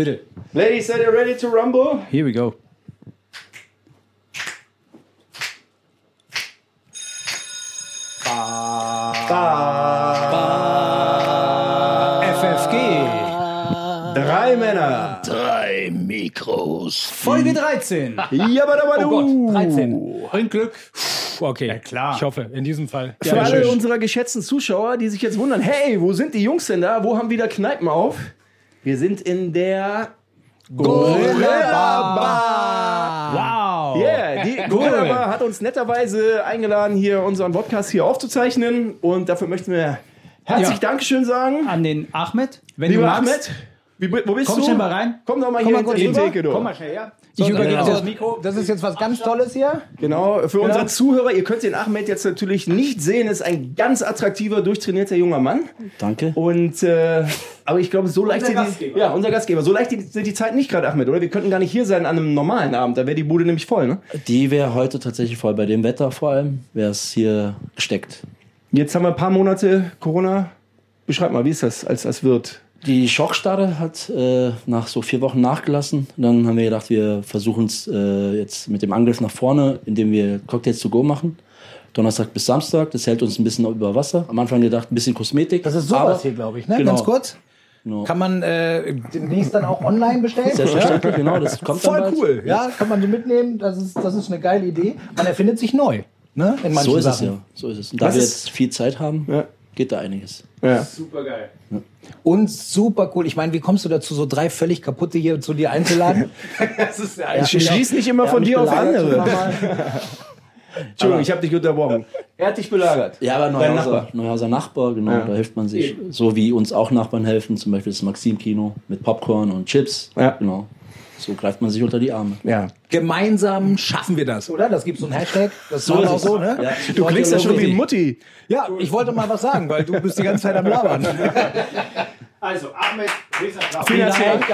Bitte. Ladies, are you ready to rumble? Here we go. FFG. Drei Männer. Drei Mikros. Folge 13. Jabadabadu. Oh Gott, 13. Bringt Glück. Okay, ja, Klar. Ich hoffe, in diesem Fall. Für alle unserer geschätzten Zuschauer, die sich jetzt wundern, hey, wo sind die Jungs denn da? Wo haben wieder Kneipen auf? Wir sind in der Gorilla Bar. Wow. Yeah, die Gorilla Bar hat uns netterweise eingeladen, hier unseren Podcast hier aufzuzeichnen. Und dafür möchten wir herzlich Ja. Dankeschön sagen. An den Ahmed. Wenn Lieber du magst. Ahmed, wie, wo bist Komm du? schnell mal rein. Komm doch mal Komm hier mal in die. Theke. Komm mal schnell her. Ich übergebe genau. dir das Mikro. Das ist jetzt was ganz Tolles hier. Genau, für unsere Zuhörer, ihr könnt den Ahmed jetzt natürlich nicht sehen, ist ein ganz attraktiver, durchtrainierter junger Mann. Danke. Und, äh, aber ich glaube, so leicht sind die, ja, unser Gastgeber, so leicht sind die Zeiten nicht gerade, Ahmed, oder? Wir könnten gar nicht hier sein an einem normalen Abend, da wäre die Bude nämlich voll, ne? Die wäre heute tatsächlich voll. Bei dem Wetter vor allem wäre es hier gesteckt. Jetzt haben wir ein paar Monate Corona. Beschreib mal, wie ist das als, als Wirt? Die Schockstarre hat äh, nach so vier Wochen nachgelassen. Dann haben wir gedacht, wir versuchen es äh, jetzt mit dem Angriff nach vorne, indem wir Cocktails to go machen. Donnerstag bis Samstag. Das hält uns ein bisschen über Wasser. Am Anfang gedacht, ein bisschen Kosmetik. Das ist sowas aber- hier, glaube ich, ne? Genau. Ganz kurz. Genau. Kann man äh, demnächst dann auch online bestellen? Selbstverständlich, genau. Das kommt dann Voll bald. cool. Ja, kann man so mitnehmen. Das ist, das ist eine geile Idee. Man erfindet sich neu. Ne? In manchen So ist es Sachen. ja. So ist es. Und da Was wir jetzt viel Zeit haben, Ja. Geht da einiges. Ja. Super geil. Und super cool. Ich meine, wie kommst du dazu, so drei völlig kaputte hier zu dir einzuladen? das ist ja Ich schließ nicht immer von dir auf andere. Entschuldigung, ich habe dich unterbrochen. Er hat dich belagert. Ja, aber Neuhauser Nachbar. Nachbar, Neuhauser Nachbar genau, Ja. da hilft man sich. So wie uns auch Nachbarn helfen, zum Beispiel das Maxim-Kino mit Popcorn und Chips. Ja. Genau. So greift man sich unter die Arme. Ja. Gemeinsam schaffen wir das, oder? Das gibt so ein Hashtag. Das so ist auch so, ne? Ja. Du klingst ja schon wie Mutti. Ja, ich wollte mal was sagen, weil du bist die ganze Zeit am Labern. Also, Ahmed, Riesenapplaus. Vielen Dank.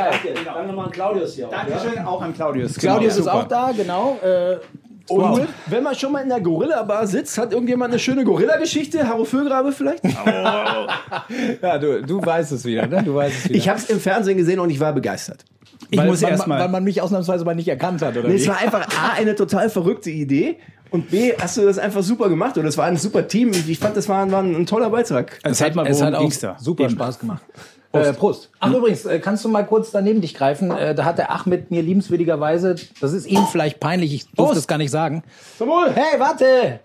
Danke nochmal an Claudius hier. Dankeschön, auch an Claudius. Claudius Genau. ist auch da, genau. Äh, Und wenn man schon mal in der Gorilla-Bar sitzt, hat irgendjemand eine schöne Gorilla-Geschichte? Harro Füllgrabe vielleicht? ja, du, du weißt es wieder, ne? Du weißt es wieder. Ich habe es im Fernsehen gesehen und ich war begeistert. Ich weil, muss weil, erst weil mal. man mich ausnahmsweise mal nicht erkannt hat, oder Nee, es wie? war einfach A, eine total verrückte Idee und B, hast du das einfach super gemacht und es war ein super Team. Ich fand, das war, war ein toller Beitrag. Erzählt mal, es hat auch super Eben. Spaß gemacht. Prost. Äh, Prost. Ach übrigens, äh, kannst du mal kurz daneben dich greifen? Äh, da hat der Achmed mir liebenswürdigerweise, das ist ihm vielleicht peinlich, ich durfte es gar nicht sagen. Zum Wohl. Hey, warte!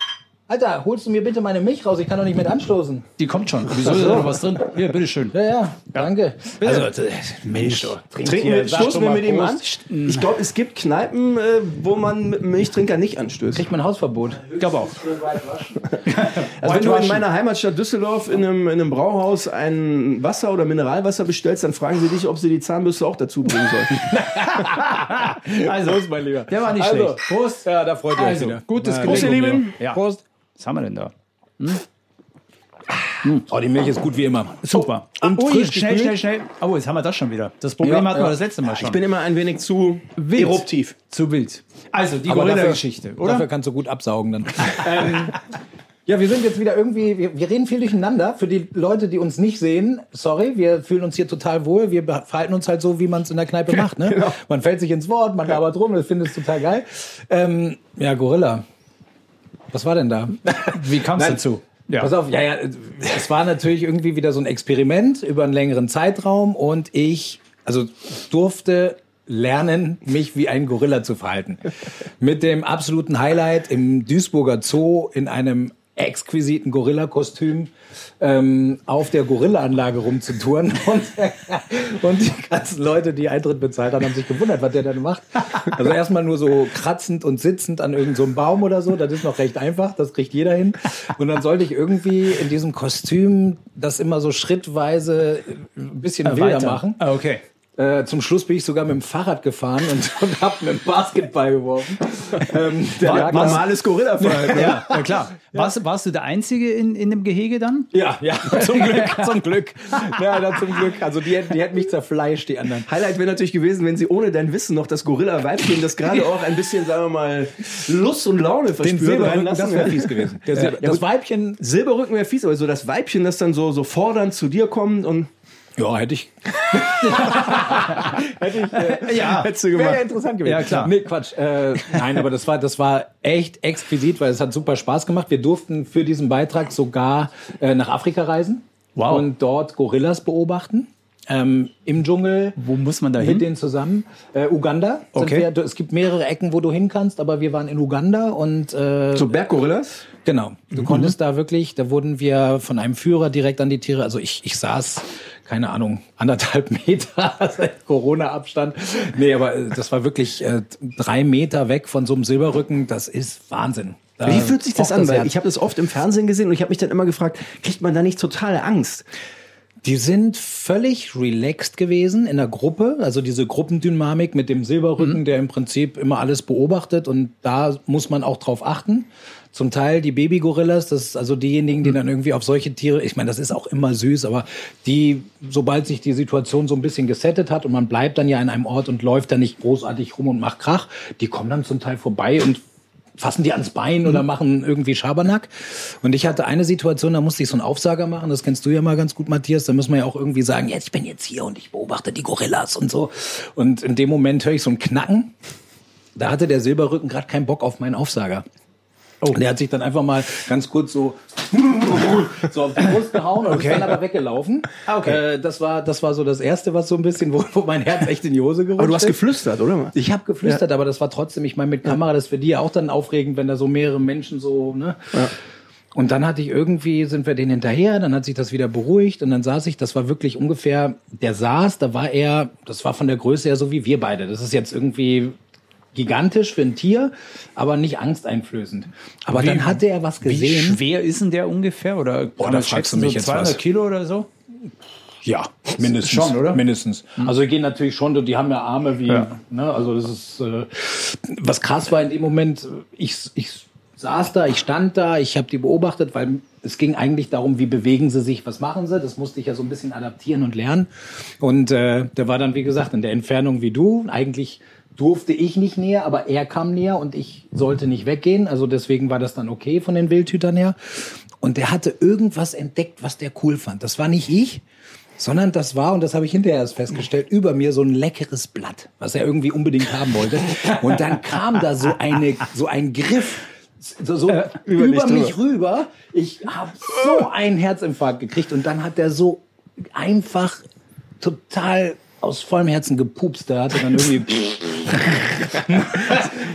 Alter, holst du mir bitte meine Milch raus? Ich kann doch nicht mit anstoßen. Die kommt schon. Wieso ist da noch was drin? Hier, bitteschön. Ja, ja, danke. Also, äh, Mensch, Trinken wir, stoßen wir mit ihm an? Ich glaube, es gibt Kneipen, äh, wo man mit einem Milchtrinker nicht anstößt. Kriegt man Hausverbot. Ich glaube auch. Also wenn du in meiner Heimatstadt Düsseldorf in einem, in einem Brauhaus ein Wasser oder Mineralwasser bestellst, dann fragen sie dich, ob sie die Zahnbürste auch dazu bringen sollen. Also, Prost, mein Lieber. der war nicht Also, schlecht. Prost. Ja, da freut ihr euch Also, wieder. gutes Ja, Prost, ihr. Lieben. Ja. Prost. Was haben wir denn da? Oh, die Milch ist gut wie immer. Super. Und Ui, frisch, schnell, schnell, schnell. Oh, jetzt haben wir das schon wieder. Das Problem Ja, hatten wir ja. das letzte Mal schon. Ich bin immer ein wenig zu Wild. eruptiv. zu wild. Also, die Gorilla-Geschichte, oder? Dafür kannst du gut absaugen dann. ähm, ja, wir sind jetzt wieder irgendwie, wir, wir reden viel durcheinander. Für die Leute, die uns nicht sehen, sorry, wir fühlen uns hier total wohl. Wir verhalten uns halt so, wie man es in der Kneipe macht. Ne? Genau. Man fällt sich ins Wort, man labert rum, das findet es total geil. Ähm, ja, Gorilla. Was war denn da? Wie kam es dazu? Ja. Pass auf, ja, ja, es war natürlich irgendwie wieder so ein Experiment über einen längeren Zeitraum und ich, also durfte lernen, mich wie ein Gorilla zu verhalten. Mit dem absoluten Highlight im Duisburger Zoo in einem exquisiten Gorilla-Kostüm ähm, auf der Gorilla-Anlage rumzutouren. Und, und die ganzen Leute, die Eintritt bezahlt haben, haben sich gewundert, was der denn macht. Also erstmal nur so kratzend und sitzend an irgendeinem so Baum oder so. Das ist noch recht einfach, das kriegt jeder hin. Und dann sollte ich irgendwie in diesem Kostüm das immer so schrittweise ein bisschen wilder machen. Ah, okay. Äh, zum Schluss bin ich sogar mit dem Fahrrad gefahren und, und habe mit dem Basketball geworfen. ähm, da- Normales Gorilla-Verhalten. Ja, ja klar. Warst, warst du der Einzige in, in dem Gehege dann? Ja, ja, zum Glück, zum Glück. Ja, da zum Glück. Also die, hätten- die hätten mich zerfleischt, die anderen. Highlight wäre natürlich gewesen, wenn sie ohne dein Wissen noch das Gorilla-Weibchen, das gerade auch ein bisschen, sagen wir mal, Lust und Laune Den verspürt, Silberrücken, reinlassen. das wäre fies gewesen. Der Silber, Ja, das. Weibchen, Silberrücken wäre fies, aber so das Weibchen, das dann so, so fordernd zu dir kommt und Ja, hätte ich. hätte ich äh, ja, hättest du gemacht. Wäre ja interessant gewesen. Ja, klar. Nee, Quatsch. Äh, nein, aber das war, das war echt exquisit, weil es hat super Spaß gemacht. Wir durften für diesen Beitrag sogar äh, nach Afrika reisen wow. und dort Gorillas beobachten. Ähm, Im Dschungel. Wo muss man da hin? Mit denen zusammen. Äh, Uganda. Okay. Wir, es gibt mehrere Ecken, wo du hin kannst, aber wir waren in Uganda und. Äh, so Berggorillas? Genau. Du mhm. konntest da wirklich, da wurden wir von einem Führer direkt an die Tiere. Also ich, ich saß, keine Ahnung, anderthalb Meter Corona-Abstand. Nee, aber äh, das war wirklich äh, drei Meter weg von so einem Silberrücken. Das ist Wahnsinn. Da Wie fühlt sich das an? Weil ich habe das oft im Fernsehen gesehen und ich habe mich dann immer gefragt, kriegt man da nicht total Angst? Die sind völlig relaxed gewesen in der Gruppe, also diese Gruppendynamik mit dem Silberrücken, mhm. der im Prinzip immer alles beobachtet und da muss man auch drauf achten. Zum Teil die Babygorillas, das ist also diejenigen, die mhm. dann irgendwie auf solche Tiere, ich meine, das ist auch immer süß, aber die, sobald sich die Situation so ein bisschen gesettet hat und man bleibt dann ja in einem Ort und läuft da nicht großartig rum und macht Krach, die kommen dann zum Teil vorbei und fassen die ans Bein oder mhm. machen irgendwie Schabernack. Und ich hatte eine Situation, da musste ich so einen Aufsager machen, das kennst du ja mal ganz gut, Matthias, da muss man ja auch irgendwie sagen, jetzt ich bin jetzt hier und ich beobachte die Gorillas und so. Und in dem Moment höre ich so ein Knacken. Da hatte der Silberrücken gerade keinen Bock auf meinen Aufsager. Oh. Der hat sich dann einfach mal ganz kurz so, so auf die Brust gehauen und okay. ist dann aber weggelaufen. Ah, okay. Äh, das, war, das war so das Erste, was so ein bisschen, wo, wo mein Herz echt in die Hose gerutscht Aber du hast geflüstert, oder? Ich habe geflüstert, ja. aber das war trotzdem, ich meine, mit Kamera, das ist für die ja auch dann aufregend, wenn da so mehrere Menschen so, ne? Ja. Und dann hatte ich irgendwie, sind wir denen hinterher, dann hat sich das wieder beruhigt und dann saß ich, das war wirklich ungefähr, der saß, da war er, das war von der Größe her so wie wir beide. Das ist jetzt irgendwie gigantisch für ein Tier, aber nicht angsteinflößend. Aber wie, dann hatte er was gesehen. Wie schwer ist denn der ungefähr? Oder Boah, da fragst du mich so jetzt 200 was. Kilo oder so? Ja, mindestens. Schon, oder? Mindestens. Mhm. Also die gehen natürlich schon, die haben ja Arme wie, ja. ne, also das ist, äh, was krass war in dem Moment, ich, ich saß da, ich stand da, ich habe die beobachtet, weil es ging eigentlich darum, wie bewegen sie sich, was machen sie. Das musste ich ja so ein bisschen adaptieren und lernen. Und äh, der war dann, wie gesagt, in der Entfernung wie du. Eigentlich durfte ich nicht näher, aber er kam näher und ich sollte nicht weggehen. Also deswegen war das dann okay von den Wildhütern her. Und der hatte irgendwas entdeckt, was der cool fand. Das war nicht ich, sondern das war, und das habe ich hinterher erst festgestellt, über mir so ein leckeres Blatt, was er irgendwie unbedingt haben wollte. Und dann kam da so eine, so ein Griff, so, so äh, über, über mich rüber. Ich habe so einen Herzinfarkt gekriegt und dann hat der so einfach total aus vollem Herzen gepupst. Der hatte dann irgendwie.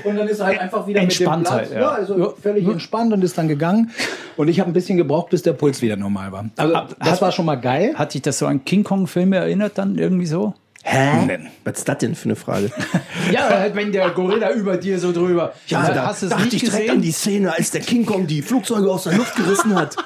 und dann ist er halt einfach wieder entspannt mit dem Platz, halt, ja. also ja. völlig entspannt und ist dann gegangen. Und ich habe ein bisschen gebraucht, bis der Puls wieder normal war. Also das hat, war schon mal geil. Hat sich das so an King Kong-Filme erinnert dann irgendwie so? Hä? Was ist das denn für eine Frage? ja, halt, wenn der Gorilla über dir so drüber. Ja, da hast du dachte ich direkt an die Szene, als der King Kong die Flugzeuge aus der Luft gerissen hat.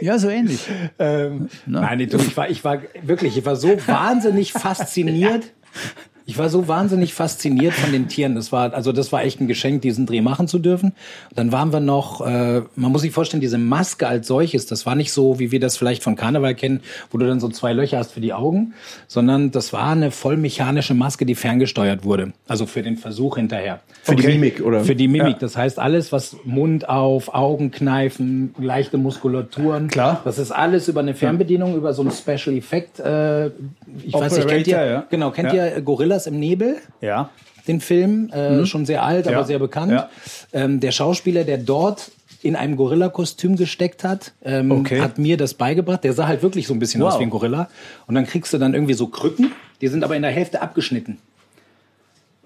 Ja, so ähnlich. Ähm, nein, ich war, ich war wirklich, ich war so wahnsinnig fasziniert ich war so wahnsinnig fasziniert von den Tieren. Das war, also das war echt ein Geschenk, diesen Dreh machen zu dürfen. Und dann waren wir noch, äh, man muss sich vorstellen, diese Maske als solches, das war nicht so, wie wir das vielleicht von Karneval kennen, wo du dann so zwei Löcher hast für die Augen, sondern das war eine voll mechanische Maske, die ferngesteuert wurde. Also für den Versuch hinterher. Für okay. die Mimik, oder? Für die Mimik. Ja. Das heißt, alles, was Mund auf, Augen kneifen, leichte Muskulaturen. Klar. Das ist alles über eine Fernbedienung, über so ein Special Effect. Äh, ich Operator, weiß nicht, kennt ihr, ja. genau, kennt ja. ihr Gorilla Gorillas im Nebel. Ja. Den Film, äh, mhm. schon sehr alt, aber ja. sehr bekannt. Ja. Ähm, der Schauspieler, der dort in einem Gorilla-Kostüm gesteckt hat, ähm, okay. hat mir das beigebracht. Der sah halt wirklich so ein bisschen wow. aus wie ein Gorilla. Und dann kriegst du dann irgendwie so Krücken, die sind aber in der Hälfte abgeschnitten.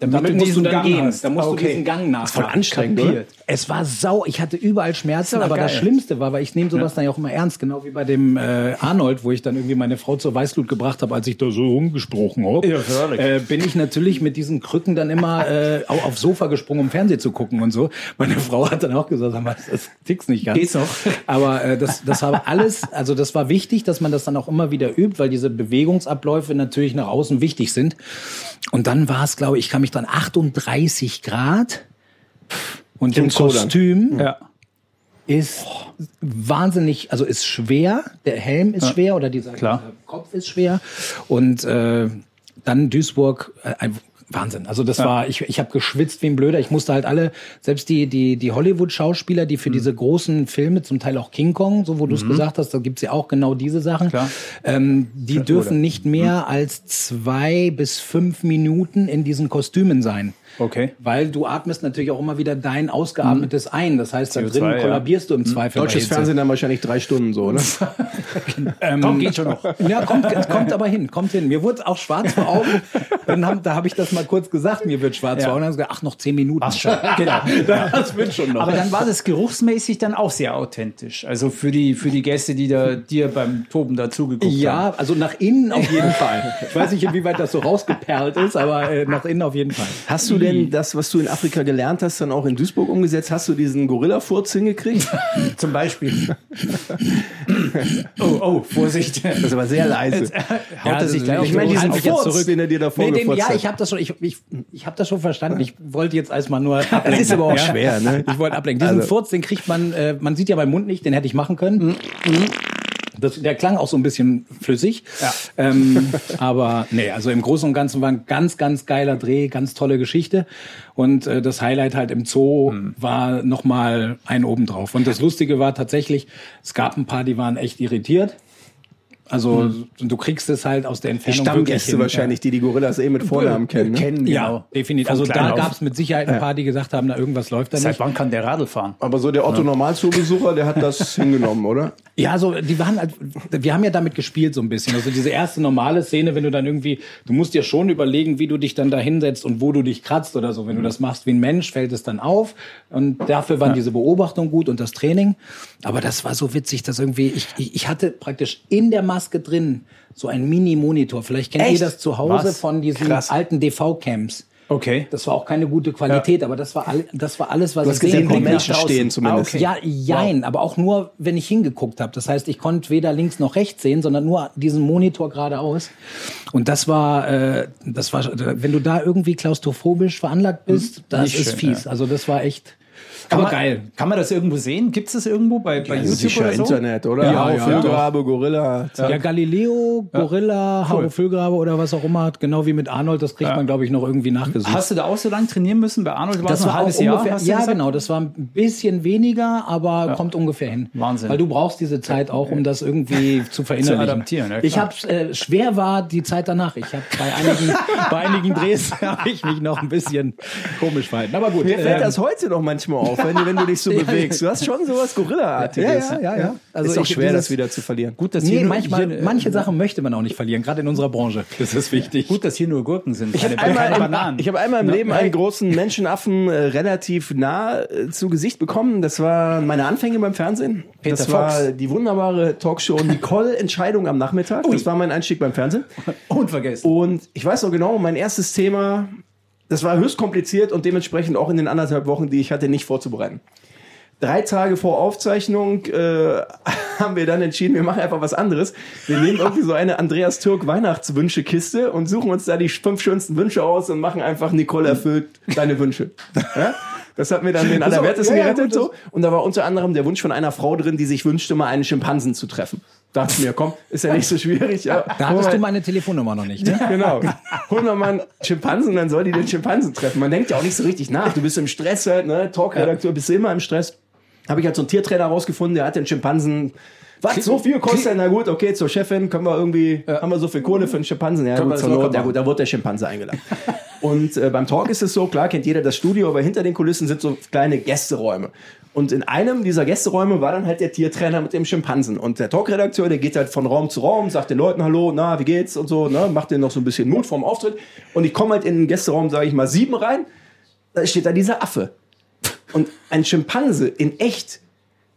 Damit, Damit musst du dann Gang gehen. Hast. Da musst okay. du diesen Gang nach. Voll anstrengend, oder? Es war sau. Ich hatte überall Schmerzen, aber, aber das Schlimmste war, weil ich nehme sowas ja. dann ja auch immer ernst, genau wie bei dem äh, Arnold, wo ich dann irgendwie meine Frau zur Weißglut gebracht habe, als ich da so rumgesprochen habe. Ja, äh, bin ich natürlich mit diesen Krücken dann immer äh, auch aufs Sofa gesprungen, um Fernsehen zu gucken und so. Meine Frau hat dann auch gesagt, sag mal, das tick's nicht ganz. Geht's noch? Aber äh, das, das habe alles, also das war wichtig, dass man das dann auch immer wieder übt, weil diese Bewegungsabläufe natürlich nach außen wichtig sind. Und dann war es, glaube ich, ich kann mich dran 38 Grad und Im Kostüm ja. ist wahnsinnig, also ist schwer. Der Helm ist ja. schwer oder dieser, dieser, Kopf ist schwer. Und äh, dann Duisburg, äh, Wahnsinn. Also das ja. war, ich, ich habe geschwitzt wie ein Blöder. Ich musste halt alle, selbst die, die, die Hollywood-Schauspieler, die für mhm. diese großen Filme, zum Teil auch King Kong, so wo du es mhm. gesagt hast, da gibt's ja auch genau diese Sachen. Ähm, die Klar, dürfen oder? nicht mehr mhm. als zwei bis fünf Minuten in diesen Kostümen sein. Okay. Weil du atmest natürlich auch immer wieder dein ausgeatmetes mhm. ein. Das heißt, da drin kollabierst ja. du im mhm. Zweifel. Deutsches Fernsehen dann wahrscheinlich drei Stunden so, oder? ähm, Komm, geht schon noch. Ja, kommt, kommt aber hin, kommt hin. Mir wurde auch schwarz vor Augen. Dann haben, da habe ich das mal kurz gesagt, mir wird schwarz ja. vor Augen. Dann haben sie gesagt, ach, noch zehn Minuten. Ach, schon. genau. Das wird schon noch. Aber dann war das geruchsmäßig dann auch sehr authentisch. Also für die, für die Gäste, die da dir beim Toben dazugeguckt ja, haben. Ja, also nach innen auf jeden Fall. Ich weiß nicht, inwieweit das so rausgeperlt ist, aber äh, nach innen auf jeden Fall. Hast du denn das, was du in Afrika gelernt hast, dann auch in Duisburg umgesetzt? Hast du diesen Gorilla-Furz hingekriegt? Zum Beispiel. oh, oh, Vorsicht. Das ist aber sehr leise. Jetzt, äh, haut er sich gleich Ich meine, diesen Furz, zurück. den er dir davor nee, den, Ja, ich habe das schon, ich, ich, ich habe das schon verstanden. Ich wollte jetzt erstmal nur ablenken. Das ist aber auch ja? schwer, ne? Ich wollte ablenken. Diesen also. Furz, den kriegt man, äh, man sieht ja beim Mund nicht, den hätte ich machen können. Das, der klang auch so ein bisschen flüssig. Ja. Ähm, aber nee, also im Großen und Ganzen war ein ganz, ganz geiler Dreh, ganz tolle Geschichte. Und äh, das Highlight halt im Zoo mhm. war nochmal ein obendrauf. Und das Lustige war tatsächlich, es gab ein paar, die waren echt irritiert. Also hm. du kriegst es halt aus der Entfernung. Die Stammgäste wahrscheinlich, die die Gorillas eh mit Vornamen kennen. Ne? kennen ja, genau. definitiv. Also da gab es mit Sicherheit ein paar, die gesagt haben, na irgendwas läuft da nicht. Seit wann kann der Radl fahren? Aber so der Otto Normalzoobesucher, der hat das hingenommen, oder? Ja, so die waren halt, wir haben ja damit gespielt so ein bisschen. Also diese erste normale Szene, wenn du dann irgendwie, du musst dir schon überlegen, wie du dich dann da hinsetzt und wo du dich kratzt oder so. Wenn du das machst wie ein Mensch, fällt es dann auf. Und dafür waren ja. diese Beobachtungen gut und das Training. Aber das war so witzig, dass irgendwie, ich, ich, ich hatte praktisch in der Maske drin so ein Mini-Monitor. Vielleicht kennt Echt? ihr das zu Hause Was? von diesen Krass. alten DV-Cams. Okay. Das war auch keine gute Qualität, ja. aber das war, all, das war alles, was du hast ich gesehen, wo Menschen stehen zumindest. Ah, okay. Ja, jein, wow. aber auch nur, wenn ich hingeguckt habe. Das heißt, ich konnte weder links noch rechts sehen, sondern nur diesen Monitor geradeaus. Und das war, äh, das war, wenn du da irgendwie klaustrophobisch veranlagt bist, hm. das Nicht ist schön, fies. Ja. Also das war echt. Aber man, geil. Kann man das irgendwo sehen? Gibt es das irgendwo bei, bei ja, YouTube sicher oder so? Internet, oder? Ja, ja, Füllgrabe, Gorilla. Zack. Ja, Galileo, Gorilla, ja. cool. Füllgrabe oder was auch immer. Genau wie mit Arnold, das kriegt man, glaube ich, noch irgendwie nachgesucht. Hast du da auch so lange trainieren müssen? Bei Arnold war das ein halbes Jahr? Ungefähr, ja, genau. Das war ein bisschen weniger, aber kommt ungefähr hin. Wahnsinn. Weil du brauchst diese Zeit auch, um das irgendwie zu verinnerlichen. zu adaptieren. ich habe äh, schwer war die Zeit danach. Ich habe bei einigen, bei einigen Drehs habe ich mich noch ein bisschen komisch verhalten. Aber gut. Mir fällt ähm, das heute noch manchmal auf, wenn, wenn du dich so bewegst. Du hast schon sowas Gorilla-artiges. Ja, ja, ja, ja. Also ist auch schwer, das wieder zu verlieren. Gut, dass nee, hier manchmal, hier, manche Sachen möchte man auch nicht verlieren, gerade in unserer Branche. Das ist wichtig. Gut, dass hier nur Gurken sind. Ich habe einmal, Bananen. Ich hab einmal im no? Leben einen großen Menschenaffen äh, relativ nah äh, zu Gesicht bekommen. Das war meine Anfänge beim Fernsehen. Peter das Fox. war die wunderbare Talkshow Nicole Entscheidung am Nachmittag. Ui. Das war mein Einstieg beim Fernsehen. Unvergessen. Und ich weiß noch genau, mein erstes Thema das war höchst kompliziert und dementsprechend auch in den anderthalb Wochen, die ich hatte, nicht vorzubereiten drei Tage vor Aufzeichnung äh, haben wir dann entschieden, wir machen einfach was anderes. Wir nehmen irgendwie so eine Andreas Türk Weihnachtswünsche-Kiste und suchen uns da die fünf schönsten Wünsche aus und machen einfach Nicole erfüllt deine Wünsche. Ja? Das hat mir dann den Allerwertesten ja, gerettet. Ja, so. Und da war unter anderem der Wunsch von einer Frau drin, die sich wünschte, mal einen Schimpansen zu treffen. Dachte ich mir, komm, ist ja nicht so schwierig. Ja. Da hattest du meine Telefonnummer noch nicht. Ne? genau. Holen wir mal einen Schimpansen, dann soll die den Schimpansen treffen. Man denkt ja auch nicht so richtig nach. Du bist im Stress halt, ne? Talkredakteur, bist du immer im Stress habe ich halt so einen Tiertrainer rausgefunden, der hat den Schimpansen was, so viel kostet? Na gut, okay, zur Chefin können wir irgendwie, ja. haben wir so viel Kohle für einen Schimpansen? Ja, gut, Not, ja gut, da wird der Schimpanse eingeladen. und äh, beim Talk ist es so, klar kennt jeder das Studio, aber hinter den Kulissen sind so kleine Gästeräume. Und in einem dieser Gästeräume war dann halt der Tiertrainer mit dem Schimpansen. Und der Talkredakteur, der geht halt von Raum zu Raum, sagt den Leuten Hallo, na, wie geht's und so, ne, macht denen noch so ein bisschen Mut vorm Auftritt. Und ich komme halt in den Gästeraum, sage ich mal, sieben rein, da steht da dieser Affe. Und ein Schimpanse in echt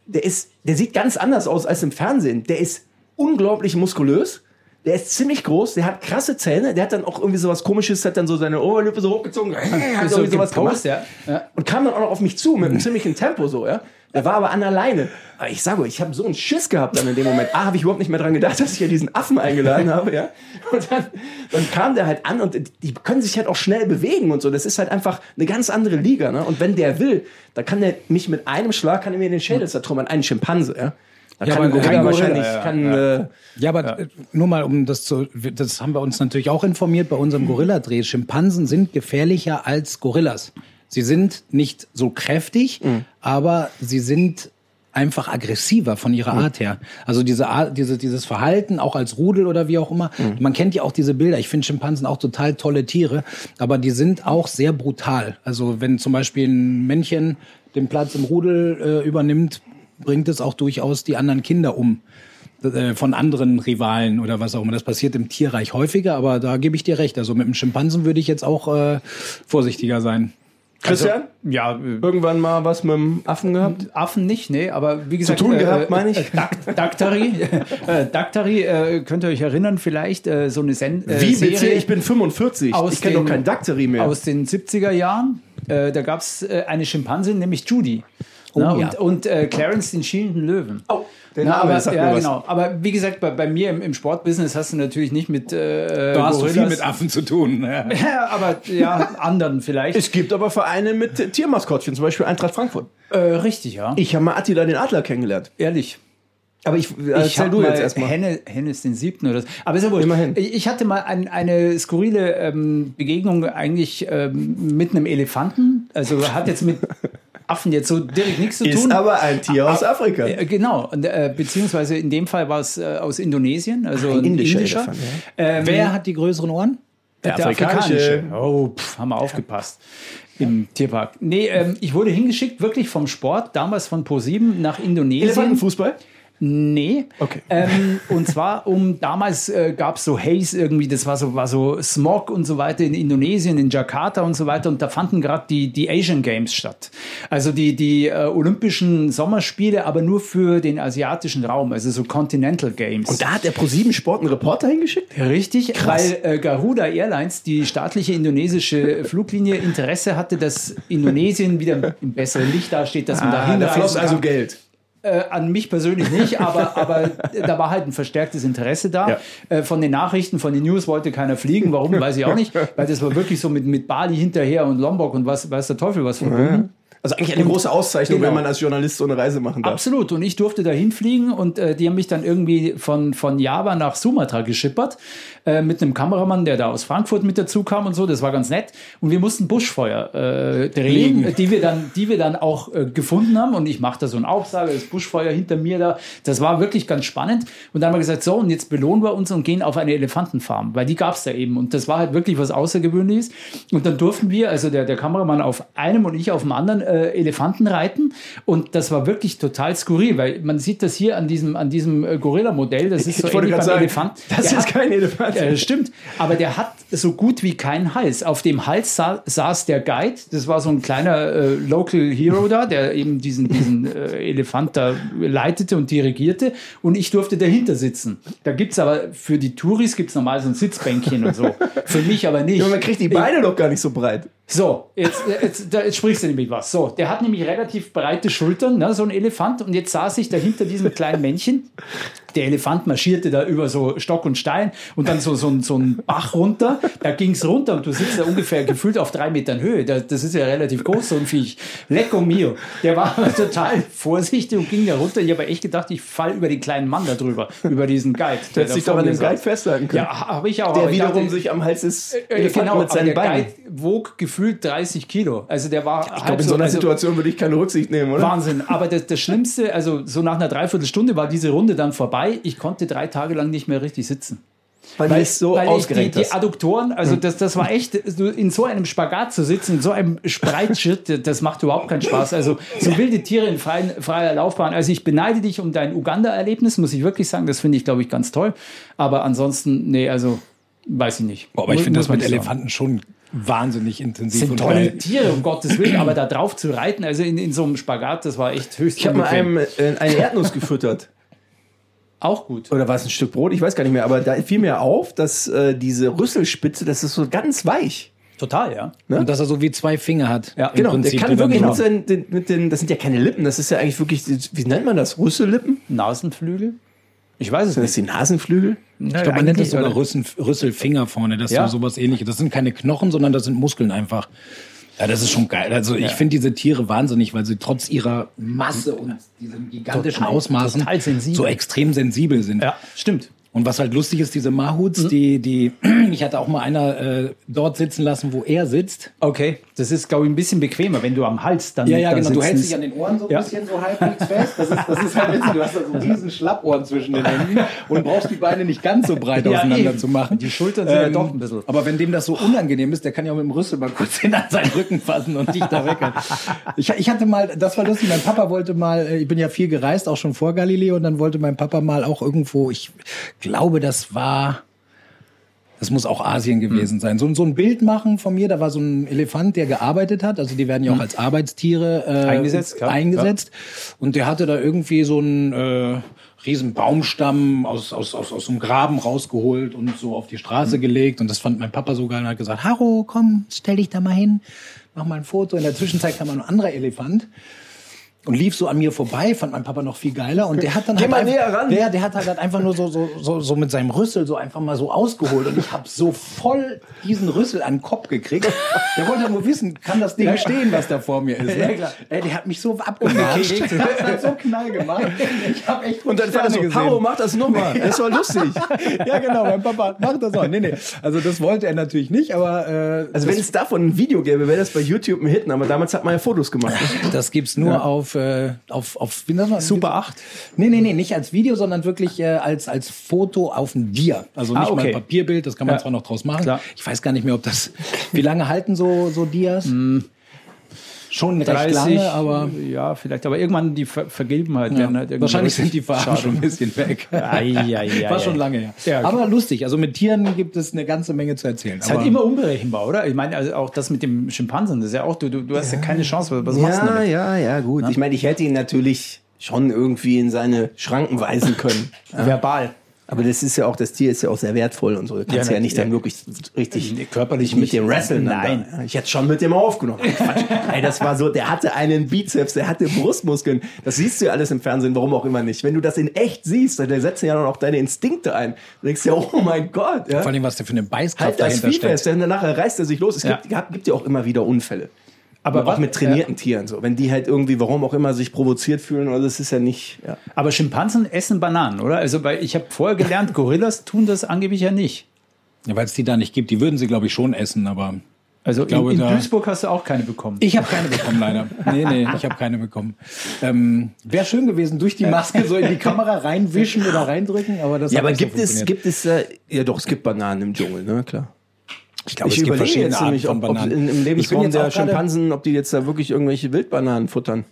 der ist, der sieht ganz anders aus als im Fernsehen. Der ist unglaublich muskulös. Der ist ziemlich groß, der hat krasse Zähne, der hat dann auch irgendwie sowas komisches, hat dann so seine Oberlippe so hochgezogen, hat so irgendwie sowas gemacht. Ja. Ja. Und kam dann auch noch auf mich zu mit einem ziemlichen Tempo so, ja. Er war aber an alleine. Aber ich sage euch, ich habe so einen Schiss gehabt dann in dem Moment. Ah, habe ich überhaupt nicht mehr dran gedacht, dass ich ja diesen Affen eingeladen habe, ja. Und dann, dann kam der halt an und die können sich halt auch schnell bewegen und so. Das ist halt einfach eine ganz andere Liga, ne? Und wenn der will, da kann der mich mit einem Schlag, kann er mir den Schädel zertrümmern. Einen Schimpanse, ja. Da Ja, kann aber- Gorilla wahrscheinlich, Gorilla, ja, kann, ja. Äh, Ja, aber äh, nur mal, um das zu, das haben wir uns natürlich auch informiert bei unserem Gorilla-Dreh. Schimpansen sind gefährlicher als Gorillas. Sie sind nicht so kräftig, aber sie sind einfach aggressiver von ihrer Art her. Also diese Art, diese, dieses Verhalten, auch als Rudel oder wie auch immer. Man kennt ja auch diese Bilder. Ich finde Schimpansen auch total tolle Tiere, aber die sind auch sehr brutal. Also wenn zum Beispiel ein Männchen den Platz im Rudel äh, übernimmt, bringt es auch durchaus die anderen Kinder um äh, von anderen Rivalen oder was auch immer. Das passiert im Tierreich häufiger, aber da gebe ich dir recht. Also mit dem Schimpansen würde ich jetzt auch äh, vorsichtiger sein. Christian, Ja, äh, irgendwann mal was mit dem Affen gehabt? Affen nicht, nee, aber wie gesagt. tun gehabt, meine ich? Äh, Dak- Daktari, äh, Daktari äh, könnt ihr euch erinnern, vielleicht äh, so eine Sen äh, Wie bitte? Ich bin 45. aus ich kenne doch kein Daktari mehr. aus den 70er Jahren. Äh, da gab es äh, eine Schimpansin, nämlich Judy. Na, ja. Und, und äh, Clarence, den schielenden Löwen. Oh, der Na, Name aber, sagt ja, mir was. genau. Aber wie gesagt, bei, bei mir im, im Sportbusiness hast du natürlich nicht mit äh, Du hast so viel Gorillas- mit Affen zu tun. ne? Ja, aber ja, anderen vielleicht. Es gibt aber Vereine mit äh, Tiermaskottchen, zum Beispiel Eintracht Frankfurt. äh, richtig, ja. Ich habe mal Attila den Adler kennengelernt. Ehrlich. Aber ich, Ich erzähl hab du mal jetzt erstmal. Henne, Henne ist den siebten oder so. Aber ist ja wurscht. Immerhin. Ich hatte mal ein, eine skurrile ähm, Begegnung eigentlich ähm, mit einem Elefanten. Also hat jetzt mit Affen jetzt so direkt nichts zu Ist tun. aber ein Tier aus Afrika. Äh, Genau, und, äh, beziehungsweise in dem Fall war es äh, aus Indonesien, also Ein ein indischer indischer. Elefant, ähm, Wer hat die größeren Ohren? der, afrikanische. afrikanische. Oh, pff, haben wir aufgepasst. Im Tierpark. Nee, ähm, ich wurde hingeschickt, wirklich vom Sport, damals von Pro7 nach Indonesien. Elefantenfußball? Nee. Okay. Ähm, und zwar um damals äh, gab es so Haze irgendwie, das war so, war so Smog und so weiter in Indonesien, in Jakarta und so weiter. Und da fanden gerade die, die Asian Games statt. Also die, die äh, Olympischen Sommerspiele, aber nur für den asiatischen Raum, also so Continental Games. Und da hat der ProSieben Sport einen Reporter hingeschickt? Richtig, weil äh, Garuda Airlines, die staatliche indonesische Fluglinie, Interesse hatte, dass Indonesien wieder im besseren Licht dasteht, dass man da Ah, da hinreisen floss also. Geld. Äh, an mich persönlich nicht, aber, aber da war halt ein verstärktes Interesse da. Ja. Äh, von den Nachrichten, von den News wollte keiner fliegen. Warum, weiß ich auch nicht. Weil das war wirklich so mit, mit Bali hinterher und Lombok und was weiß der Teufel was verbunden. Also eigentlich eine große Auszeichnung, Genau. wenn man als Journalist so eine Reise machen darf. Absolut. Und ich durfte da hinfliegen und äh, die haben mich dann irgendwie von, von Java nach Sumatra geschippert äh, mit einem Kameramann, der da aus Frankfurt mit dazu kam und so. Das war ganz nett. Und wir mussten Buschfeuer äh, drehen, die wir dann, die wir dann auch äh, gefunden haben. Und ich machte so einen Aufsager, das Buschfeuer hinter mir da. Das war wirklich ganz spannend. Und dann haben wir gesagt, so, und jetzt belohnen wir uns und gehen auf eine Elefantenfarm, weil die gab es da eben. Und das war halt wirklich was Außergewöhnliches. Und dann durften wir, also der, der Kameramann auf einem und ich auf dem anderen äh, Elefanten reiten. Und das war wirklich total skurril, weil man sieht das hier an diesem, an diesem äh, Gorilla-Modell. Das ist so Ich wollte beim sagen, Elefant. das Der ist hat- kein Elefant. das stimmt. Aber der hat so gut wie keinen Hals. Auf dem Hals sa saß der Guide. Das war so ein kleiner äh, Local Hero da, der eben diesen, diesen äh, Elefant da leitete und dirigierte. Und ich durfte dahinter sitzen. Da gibt's aber für die Touris gibt's normal so ein Sitzbänkchen und so. Für mich aber nicht. Ja, man kriegt die Beine doch gar nicht so breit. So, jetzt, jetzt, da, jetzt sprichst du nämlich was. So, der hat nämlich relativ breite Schultern, ne, so ein Elefant. Und jetzt saß ich da hinter diesem kleinen Männchen. Der Elefant marschierte da über so Stock und Stein und dann so, so, ein- so ein Bach runter. Da ging's runter und du sitzt da ungefähr gefühlt auf drei Metern Höhe. Da, das ist ja relativ groß, so ein Viech. Lecco mio. Der war total vorsichtig und ging da runter. Ich habe echt gedacht, ich fall über den kleinen Mann da drüber, über diesen Guide. Du hättest dich doch an dem Guide festhalten können. Ja, habe ich auch. der wiederum dachte- sich am Hals des äh, Elefanten genau, mit seinen der Beinen. Guide wog gefühlt 30 Kilo. Also der war Ich glaube, in so einer Situation würde ich keine Rücksicht nehmen, oder? Wahnsinn. Aber das, das Schlimmste, also so nach einer Dreiviertelstunde war diese Runde dann vorbei. Ich konnte drei Tage lang nicht mehr richtig sitzen. Weil, du es so weil ich die, ausgerenkt die. Adduktoren, also das, das war echt, in so einem Spagat zu sitzen, in so einem Spreitschritt, das macht überhaupt keinen Spaß. Also so wilde Tiere in freien, freier Laufbahn. Also ich beneide dich um dein Uganda-Erlebnis, muss ich wirklich sagen. Das finde ich, glaube ich, ganz toll. Aber ansonsten, nee, also weiß ich nicht. Aber ich Muss- finde das mit sagen. Elefanten schon wahnsinnig intensiv sind und tolle geil. Tiere, um Gottes Willen, aber da drauf zu reiten, also in, in so einem Spagat, das war echt höchst Ich habe mal einem äh, eine Erdnuss gefüttert. Auch gut. Oder war es ein Stück Brot? Ich weiß gar nicht mehr. Aber da fiel mir auf, dass äh, diese Rüsselspitze, das ist so ganz weich. Total, ja. Und dass er so wie zwei Finger hat. Ja, im Genau, Prinzip, der kann wirklich mit, seinen, den, mit den, das sind ja keine Lippen, das ist ja eigentlich wirklich, wie nennt man das? Rüssellippen? Nasenflügel? Ich weiß es Sind das nicht. die Nasenflügel? Ich glaube, man nennt das sogar Rüssel, Rüsselfinger vorne. Das ist Ja. so sowas ähnliches. Das sind keine Knochen, sondern das sind Muskeln einfach. Ja, das ist schon geil. Also ich finde diese Tiere wahnsinnig, weil sie trotz ihrer Masse und diesem gigantischen Total- Ausmaßen total so extrem sensibel sind. Ja, stimmt. Und was halt lustig ist, diese Mahuts, die, die, ich hatte auch mal einer äh, dort sitzen lassen, wo er sitzt. Okay, das ist, glaube ich, ein bisschen bequemer, wenn du am Hals dann. Ja, ja, dann genau. Du hältst dich an den Ohren so ein Ja. bisschen so halbwegs fest. Das ist, das ist halt witzig. Du hast da so riesen Schlappohren zwischen den Händen und brauchst die Beine nicht ganz so breit Ja, auseinander eben. zu machen. Die Schultern sind ja doch ein bisschen- Aber wenn dem das so unangenehm ist, der kann ja auch mit dem Rüssel mal kurz hin an seinen Rücken fassen und dich da weckeln. Ich, ich hatte mal, das war lustig, mein Papa wollte mal, äh, ich bin ja viel gereist, auch schon vor Galileo, und dann wollte mein Papa mal auch irgendwo, ich glaube, das war das muss auch Asien gewesen sein. So, so ein Bild machen von mir, da war so ein Elefant, der gearbeitet hat. Also die werden ja auch als Arbeitstiere äh, Eingesetzt, klar. eingesetzt. Und der hatte da irgendwie so einen äh, riesen Baumstamm aus, aus, aus, aus einem Graben rausgeholt und so auf die Straße gelegt. Und das fand mein Papa so geil und hat gesagt, Haro, komm, stell dich da mal hin, mach mal ein Foto. In der Zwischenzeit kam ein anderer Elefant und lief so an mir vorbei, fand mein Papa noch viel geiler und der hat dann Geh halt mal einfach, näher ran. Der, der hat halt einfach nur so, so, so, so mit seinem Rüssel so einfach mal so ausgeholt und ich habe so voll diesen Rüssel an den Kopf gekriegt. Der wollte nur wissen, kann das Ding stehen, was da vor mir ist. Ne? Ja, klar. Ey, der hat mich so abgemacht. Das hat so Knall gemacht. Ich habe echt Und dann war er so, Sterne Haro, mach das nochmal. Das war lustig. ja, genau, mein Papa macht das auch. Nee, nee. Also das wollte er natürlich nicht, aber äh, Also wenn es davon ein Video gäbe, wäre das bei YouTube ein Hit. Aber damals hat man ja Fotos gemacht. Das gibt's nur auf, äh, auf, auf wie nennt man? Super 8? Nee, nee, nee, nicht als Video, sondern wirklich äh, als, als Foto auf ein Dia. Also nicht Ah, mal okay. ein Papierbild, das kann man Ja. zwar noch draus machen. Klar. Ich weiß gar nicht mehr, ob das. Wie lange halten so, so Dias? Schon recht lange, aber. Ja, vielleicht. Aber irgendwann die Ver vergilben halt. Ja. halt irgendwie Wahrscheinlich sind die Farben schon ein bisschen weg. Ei, ei, ei, War schon lange her. Ja, okay. Aber lustig. Also mit Tieren gibt es eine ganze Menge zu erzählen. Ist halt immer unberechenbar, oder? Ich meine, also auch das mit dem Schimpansen, das ist ja auch, du, du, du hast ja, keine Chance. Was machst du Ja, damit? ja, ja, gut. Ich meine, ich hätte ihn natürlich schon irgendwie in seine Schranken weisen können. Verbal. Aber das ist ja auch, das Tier ist ja auch sehr wertvoll und so. Du kannst ja, Ja, nicht ja. dann wirklich richtig Nee, körperlich mit dem Wrestlen. dann Nein. Da. Ich hätte schon mit dem aufgenommen. Ey, das war so, der hatte einen Bizeps, der hatte Brustmuskeln. Das siehst du ja alles im Fernsehen, warum auch immer nicht. Wenn du das in echt siehst, da setzen ja dann auch deine Instinkte ein. Du denkst ja, oh mein Gott. Ja? Vor allem, was der für eine Beißkraft Halt das dahinter steckt. fest, denn danach reißt er sich los. Es gibt, gibt ja auch immer wieder Unfälle. Aber Aber auch was- mit trainierten Tieren so. Wenn die halt irgendwie, warum auch immer, sich provoziert fühlen, oder das ist ja nicht. Ja. Aber Schimpansen essen Bananen, oder? Also, weil ich habe vorher gelernt, Gorillas tun das angeblich ja nicht. Ja, weil es die da nicht gibt. Die würden sie, glaube ich, schon essen, aber. Also glaube, in, in da- Duisburg hast du auch keine bekommen. Ich habe keine bekommen, leider. Nee, nee, ich habe keine bekommen. Ähm, Wäre schön gewesen, durch die Maske so in die Kamera reinwischen oder reindrücken, aber das Ja, aber nicht so gibt es, gibt es, äh, ja doch, es gibt Bananen im Dschungel, ne, klar. Ich glaube, Ich es gibt überlege verschiedene jetzt Arten nämlich, von ob, ob Bananen. in, im Ich bin Lebensraum jetzt der Schimpansen, ob die jetzt da wirklich irgendwelche Wildbananen futtern.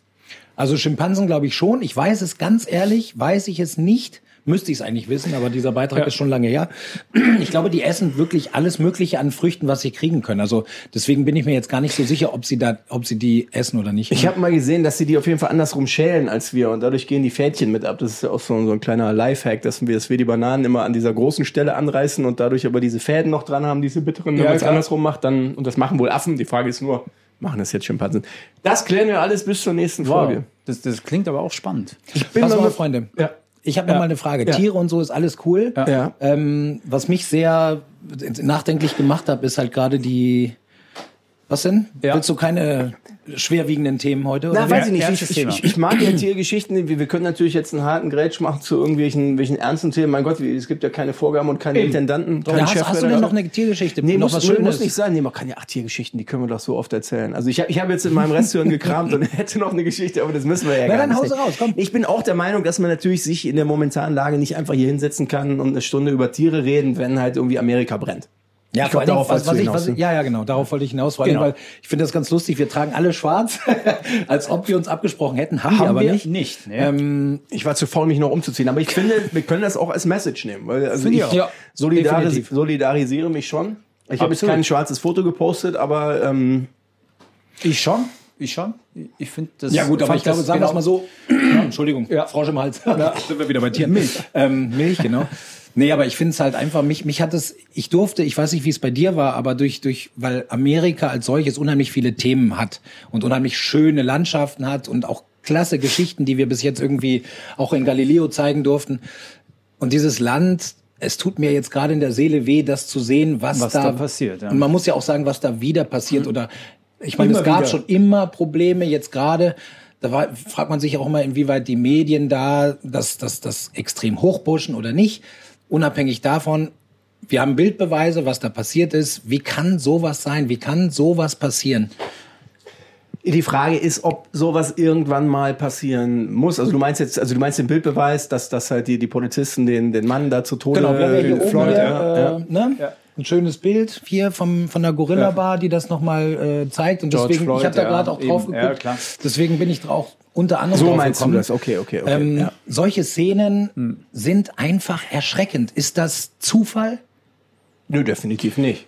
Also Schimpansen glaube ich schon. Ich weiß es ganz ehrlich, weiß ich es nicht. Müsste ich es eigentlich wissen, aber dieser Beitrag Ja. ist schon lange her. Ich glaube, die essen wirklich alles Mögliche an Früchten, was sie kriegen können. Also deswegen bin ich mir jetzt gar nicht so sicher, ob sie da, ob sie die essen oder nicht. Ich habe mal gesehen, dass sie die auf jeden Fall andersrum schälen als wir und dadurch gehen die Fädchen mit ab. Das ist ja auch so, so ein kleiner Lifehack, dass wir, dass wir die Bananen immer an dieser großen Stelle anreißen und dadurch aber diese Fäden noch dran haben, diese bitteren. Wenn Ja, man es andersrum macht, dann, und das machen wohl Affen. Die Frage ist nur, machen das jetzt Schimpansen? Das klären wir alles bis zur nächsten Folge. Das, das klingt aber auch spannend. Ich bin Pass mal Freunde. Ja. Ich habe noch Ja. mal eine Frage. Ja. Tiere und so ist alles cool. Ja. Ähm, was mich sehr nachdenklich gemacht hat, ist halt gerade die. Was denn? Ja. Willst du keine schwerwiegenden Themen heute? Na, oder? weiß ich nicht. Ich, ich, Thema. ich, mag ja Tiergeschichten. Wir, wir können natürlich jetzt einen harten Grätsch machen zu irgendwelchen welchen ernsten Themen. Mein Gott, es gibt ja keine Vorgaben und keine Intendanten. Ja, keinen hast, hast du denn noch eine Tiergeschichte? Nee, noch muss, was Schönes? muss nicht sein. Nee, man kann ja, ach, Tiergeschichten, die können wir doch so oft erzählen. Also ich habe ich hab jetzt in meinem Resthirn gekramt und hätte noch eine Geschichte, aber das müssen wir ja Na, gar dann nicht. raus, komm. Ich bin auch der Meinung, dass man natürlich sich in der momentanen Lage nicht einfach hier hinsetzen kann und eine Stunde über Tiere reden, wenn halt irgendwie Amerika brennt. Ja, Ich glaub, darauf was, was du ich, was ne? ja, ja, genau, darauf wollte ich hinaus, vor allem, Genau. weil ich finde das ganz lustig. Wir tragen alle schwarz, als ob wir uns abgesprochen hätten, haben, wir aber wir nicht. nicht. ne? Ähm, Ich war zu faul, mich noch umzuziehen. Aber ich finde, wir können das auch als Message nehmen. Weil also ich. Ja, solidaris definitiv. solidarisiere mich schon. Ich habe jetzt kein schwarzes Foto gepostet, aber ähm, ich schon. Ich schon. Ich finde das. ja gut, aber ich glaube, das sagen wir es genau- mal so. Entschuldigung, Ja. Frosch im Hals. Sind wir wieder bei Tieren. Milch. Ähm, Milch, genau. Nee, aber ich finde es halt einfach, mich, mich hat es, ich durfte, ich weiß nicht, wie es bei dir war, aber durch, durch, weil Amerika als solches unheimlich viele Themen hat und unheimlich schöne Landschaften hat und auch klasse Geschichten, die wir bis jetzt irgendwie auch in Galileo zeigen durften. Und dieses Land, es tut mir jetzt gerade in der Seele weh, das zu sehen, was, Was da passiert, ja. Und man muss ja auch sagen, was da wieder passiert oder Ich meine, Immer es gab wieder. schon immer Probleme, jetzt gerade. Da war, fragt man sich auch immer, inwieweit die Medien da das, das, das extrem hochpushen oder nicht. Unabhängig davon, wir haben Bildbeweise, was da passiert ist. Wie kann sowas sein? Wie kann sowas passieren? Die Frage ist, ob sowas irgendwann mal passieren muss. Also du meinst jetzt, also du meinst den Bildbeweis, dass, dass halt die, die Polizisten den, den Mann da zu Tode Genau, wir haben ja hier oben ja, äh, ja. Ne? Ein schönes Bild hier vom, von der Gorilla Bar, die das nochmal äh, zeigt. Und George deswegen, Floyd, ich habe da ja, gerade auch drauf eben. Ja, geguckt. klar. Deswegen bin ich auch unter anderem So drauf meinst du das? Okay, okay, okay. Ähm, ja. Solche Szenen sind einfach erschreckend. Ist das Zufall? Nö, definitiv nicht.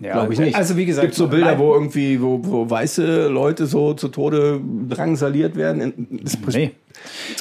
Ja, Glaube ich nicht. Also wie gesagt, gibt so Bilder, wo irgendwie, wo, wo weiße Leute so zu Tode drangsaliert werden. Das Nee.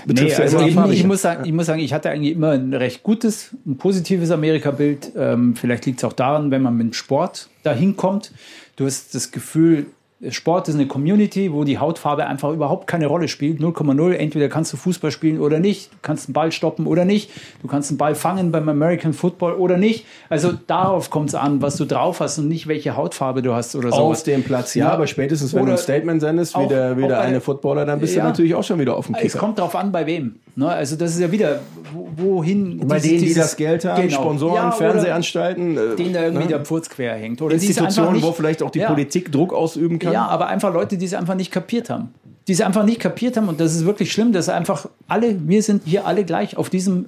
Nee, also ich, ich, muss sagen, ich muss sagen, ich hatte eigentlich immer ein recht gutes, ein positives Amerika-Bild. Ähm, vielleicht liegt es auch daran, wenn man mit Sport dahin kommt. Du hast das Gefühl, Sport ist eine Community, wo die Hautfarbe einfach überhaupt keine Rolle spielt. 0,0. Entweder kannst du Fußball spielen oder nicht. Du kannst einen Ball stoppen oder nicht. Du kannst einen Ball fangen beim American Football oder nicht. Also darauf kommt es an, was du drauf hast und nicht welche Hautfarbe du hast oder so. auf dem Platz, ja, Ja. aber spätestens, wenn du Oder ein Statement sendest, wie auch- der, wie auch der bei- eine Footballer, dann bist du Ja. natürlich auch schon wieder auf dem Es Kicker. kommt darauf an, bei wem. Ne? Also das ist ja wieder, wo- wohin. Bei diese- denen, die das Geld haben, Genau. Sponsoren, Ja, Fernsehanstalten, äh, Denen da irgendwie ne? der Pfurz quer hängt. Oder Institutionen, nicht, wo vielleicht auch die ja, Politik Druck ausüben kann. Ja, aber einfach Leute, die es einfach nicht kapiert haben. Die es einfach nicht kapiert haben und das ist wirklich schlimm, dass einfach alle, wir sind hier alle gleich auf diesem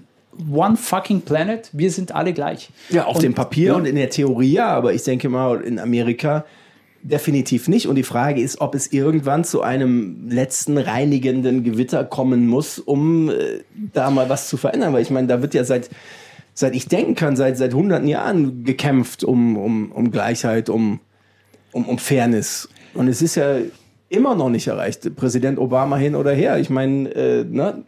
One fucking Planet, wir sind alle gleich. Ja, auf Und- dem Papier ja. und in der Theorie ja, aber ich denke mal, in Amerika definitiv nicht. Und die Frage ist, ob es irgendwann zu einem letzten reinigenden Gewitter kommen muss, um äh, da mal was zu verändern. Weil ich meine, da wird ja seit, seit ich denken kann, seit, seit hunderten Jahren gekämpft um, um, um Gleichheit, um, um, um Fairness. Und es ist ja immer noch nicht erreicht. Präsident Obama hin oder her. Ich meine, äh, ne,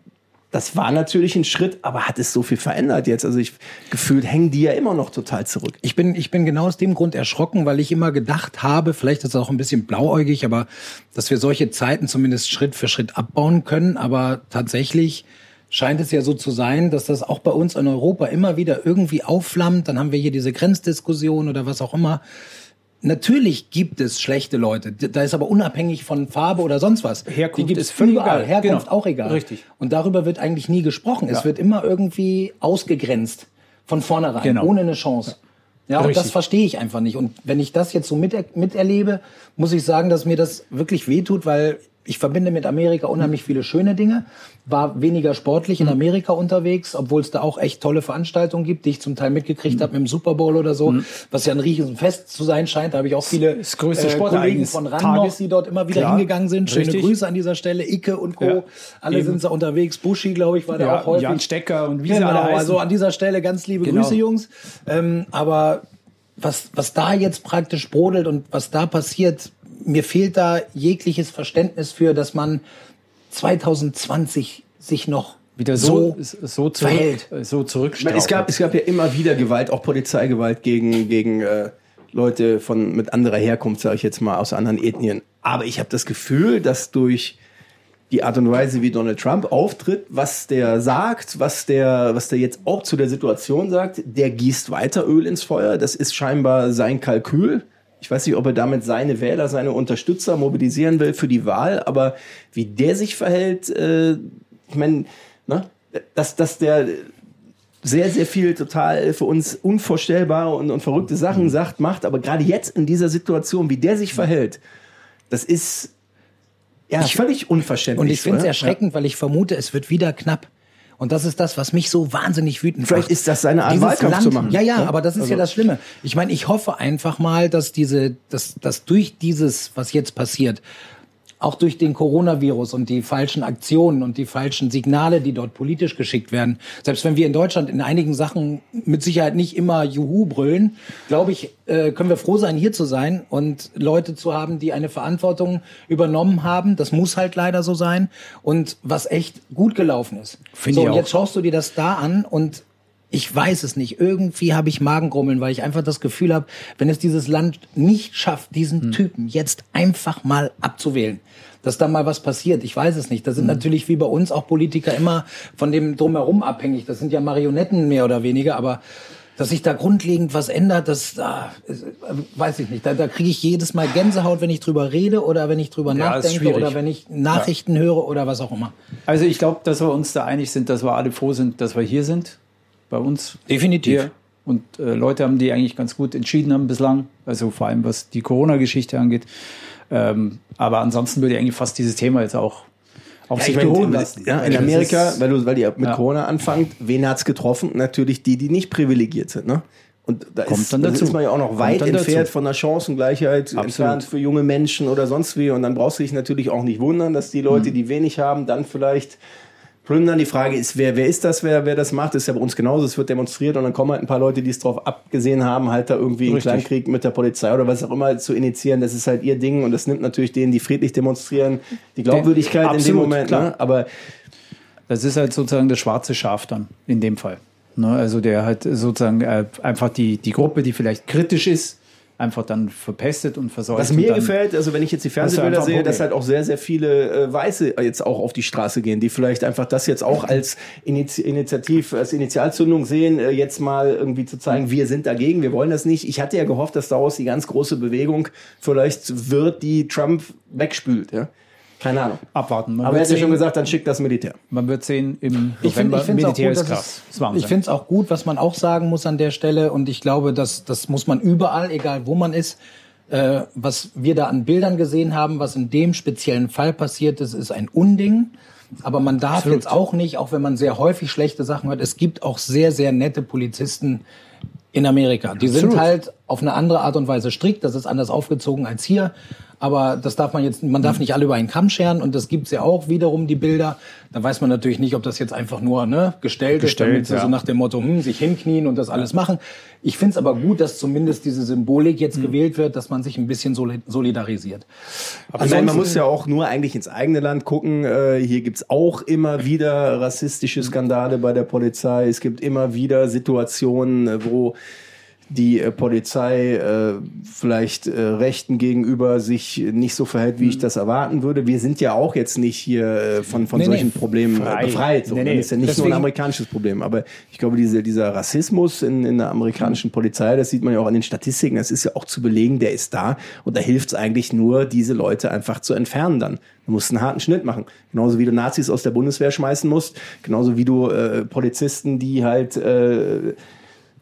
das war natürlich ein Schritt, aber hat es so viel verändert jetzt? Also ich gefühlt hängen die ja immer noch total zurück. Ich bin, ich bin genau aus dem Grund erschrocken, weil ich immer gedacht habe, vielleicht ist es auch ein bisschen blauäugig, aber dass wir solche Zeiten zumindest Schritt für Schritt abbauen können. Aber tatsächlich scheint es ja so zu sein, dass das auch bei uns in Europa immer wieder irgendwie aufflammt. Dann haben wir hier diese Grenzdiskussion oder was auch immer. Natürlich gibt es schlechte Leute. Da ist aber unabhängig von Farbe oder sonst was. Herkunft Die gibt ist es völlig überall. egal. Herkunft Genau. auch egal. Richtig. Und darüber wird eigentlich nie gesprochen. Es wird immer irgendwie ausgegrenzt von vornherein, Genau. ohne eine Chance. Ja, und Richtig. das verstehe ich einfach nicht. Und wenn ich das jetzt so miter miterlebe, muss ich sagen, dass mir das wirklich wehtut, weil ich verbinde mit Amerika unheimlich viele schöne Dinge, war weniger sportlich Mhm. in Amerika unterwegs, obwohl es da auch echt tolle Veranstaltungen gibt, die ich zum Teil mitgekriegt habe mit dem Super Bowl oder so, was ja ein Riesenfest zu sein scheint. Da habe ich auch viele Mhm. Das größte äh, Kollegen von RAN noch, die dort immer wieder Klar. hingegangen sind. Schöne Richtig. Grüße an dieser Stelle. Icke und Co. Ja. Alle Eben. sind da unterwegs. Buschi, glaube ich, war da Ja, auch häufig. Jan Stecker und wie Genau, also an dieser Stelle ganz liebe Genau. Grüße, Jungs. Ähm, aber was, was da jetzt praktisch brodelt und was da passiert, mir fehlt da jegliches Verständnis für, dass man 2020 sich noch wieder so, so, so, verhält. zurück, so Ich meine, zurückstrauchelt. es, gab, es gab ja immer wieder Gewalt, auch Polizeigewalt gegen, gegen äh, Leute von, mit anderer Herkunft, sage ich jetzt mal, aus anderen Ethnien. Aber ich habe das Gefühl, dass durch die Art und Weise, wie Donald Trump auftritt, was der sagt, was der, was der jetzt auch zu der Situation sagt, der gießt weiter Öl ins Feuer. Das ist scheinbar sein Kalkül. Ich weiß nicht, ob er damit seine Wähler, seine Unterstützer mobilisieren will für die Wahl, aber wie der sich verhält, äh, ich meine, ne, dass, dass der sehr, sehr viel total für uns unvorstellbare und, und verrückte Mhm. Sachen sagt, macht, aber gerade jetzt in dieser Situation, wie der sich verhält, das ist ja völlig unverständlich. Und ich finde es erschreckend, weil ich vermute, es wird wieder knapp. Und das ist das, was mich so wahnsinnig wütend Vielleicht macht. ist das seine Art, Dieses Wahlkampf Land, zu machen. Ja, ja, Ja? aber das ist ja Also- das Schlimme. Ich meine, ich hoffe einfach mal, dass diese, dass, dass durch dieses, was jetzt passiert, auch durch den Coronavirus und die falschen Aktionen und die falschen Signale, die dort politisch geschickt werden, selbst wenn wir in Deutschland in einigen Sachen mit Sicherheit nicht immer Juhu brüllen, glaube ich, äh, können wir froh sein, hier zu sein und Leute zu haben, die eine Verantwortung übernommen haben. Das muss halt leider so sein und was echt gut gelaufen ist. Finde so, ich und auch. jetzt schaust du dir das da an und ich weiß es nicht. Irgendwie habe ich Magengrummeln, weil ich einfach das Gefühl habe, wenn es dieses Land nicht schafft, diesen Hm. Typen jetzt einfach mal abzuwählen, dass da mal was passiert. Ich weiß es nicht. Da sind Hm. natürlich wie bei uns auch Politiker immer von dem drumherum abhängig. Das sind ja Marionetten mehr oder weniger, aber dass sich da grundlegend was ändert, das ah, äh, weiß ich nicht. Da, da kriege ich jedes Mal Gänsehaut, wenn ich drüber rede oder wenn ich drüber Ja, nachdenke oder wenn ich Nachrichten höre oder was auch immer. Also ich glaube, dass wir uns da einig sind, dass wir alle froh sind, dass wir hier sind, bei uns. Definitiv. Hier. Und äh, Leute haben, die eigentlich ganz gut entschieden haben bislang, also vor allem was die Corona-Geschichte angeht. Ähm, aber ansonsten würde ich eigentlich fast dieses Thema jetzt auch auf Ja, sich ich meine, beruhen lassen. ja, in Das Amerika, ist- weil, du, weil die mit Ja. Corona anfangt, wen hat's getroffen? Natürlich die, die nicht privilegiert sind. Ne? Und da Kommt ist, dann dazu. ist man ja auch noch Kommt weit entfernt dazu. von der Chancengleichheit entfernt für junge Menschen oder sonst wie. Und dann brauchst du dich natürlich auch nicht wundern, dass die Mhm. Leute, die wenig haben, dann vielleicht plündern. Die Frage ist, wer, wer ist das, wer, wer das macht? Das ist ja bei uns genauso. Es wird demonstriert und dann kommen halt ein paar Leute, die es drauf abgesehen haben, halt da irgendwie einen. Kleinkrieg mit der Polizei oder was auch immer zu initiieren. Das ist halt ihr Ding und das nimmt natürlich denen, die friedlich demonstrieren, die Glaubwürdigkeit in dem Absolut, Moment. klar. Ne? Aber Das ist halt sozusagen das schwarze Schaf dann in dem Fall. Ne? Also der halt sozusagen äh, einfach die, die Gruppe, die vielleicht kritisch ist, einfach dann verpestet und versäumt. Was mir gefällt, also wenn ich jetzt die Fernsehbilder sehe, dass halt auch sehr, sehr viele äh, Weiße jetzt auch auf die Straße gehen, die vielleicht einfach das jetzt auch als Initi Initiativ, als Initialzündung sehen, äh, jetzt mal irgendwie zu zeigen, wir sind dagegen, wir wollen das nicht. Ich hatte ja gehofft, dass daraus die ganz große Bewegung vielleicht wird, die Trump wegspült. Ja? Keine Ahnung. abwarten. Man Aber er hat ja schon gesagt, dann schickt das Militär. man wird sehen im Ich finde November. ich Militär gut, ist dass krass. es, Das ich finde es auch gut, was man auch sagen muss an der Stelle und ich glaube, dass das muss man überall, egal wo man ist, äh, was wir da an Bildern gesehen haben, was in dem speziellen Fall passiert ist, ist ein Unding. Aber man darf Absolut. jetzt auch nicht, auch wenn man sehr häufig schlechte Sachen hört, es gibt auch sehr, sehr nette Polizisten in Amerika. Die sind Absolut. halt auf eine andere Art und Weise strikt, das ist anders aufgezogen als hier. Aber das darf man jetzt, man darf nicht alle über einen Kamm scheren und das gibt's ja auch wiederum, die Bilder. Da weiß man natürlich nicht, ob das jetzt einfach nur ne, gestellt, Gestellt, ist, damit sie ja. so nach dem Motto, hm, sich hinknien und das alles machen. Ich find's aber gut, dass zumindest diese Symbolik jetzt gewählt wird, dass man sich ein bisschen soli- solidarisiert. Ich meine, man muss ja auch nur eigentlich ins eigene Land gucken. Äh, hier gibt's auch immer wieder rassistische Skandale bei der Polizei. Es gibt immer wieder Situationen, äh, wo die äh, Polizei äh, vielleicht äh, Rechten gegenüber sich nicht so verhält, wie ich das erwarten würde. Wir sind ja auch jetzt nicht hier äh, von, von Nee, solchen nee, Problemen frei. äh, befreit. So. Nee, Das nee. ist ja nicht nur Deswegen- ein amerikanisches Problem. Aber ich glaube, diese, dieser Rassismus in, in der amerikanischen Polizei, das sieht man ja auch an den Statistiken, das ist ja auch zu belegen, der ist da. Und da hilft es eigentlich nur, diese Leute einfach zu entfernen dann. Du musst einen harten Schnitt machen. Genauso wie du Nazis aus der Bundeswehr schmeißen musst, genauso wie du äh, Polizisten, die halt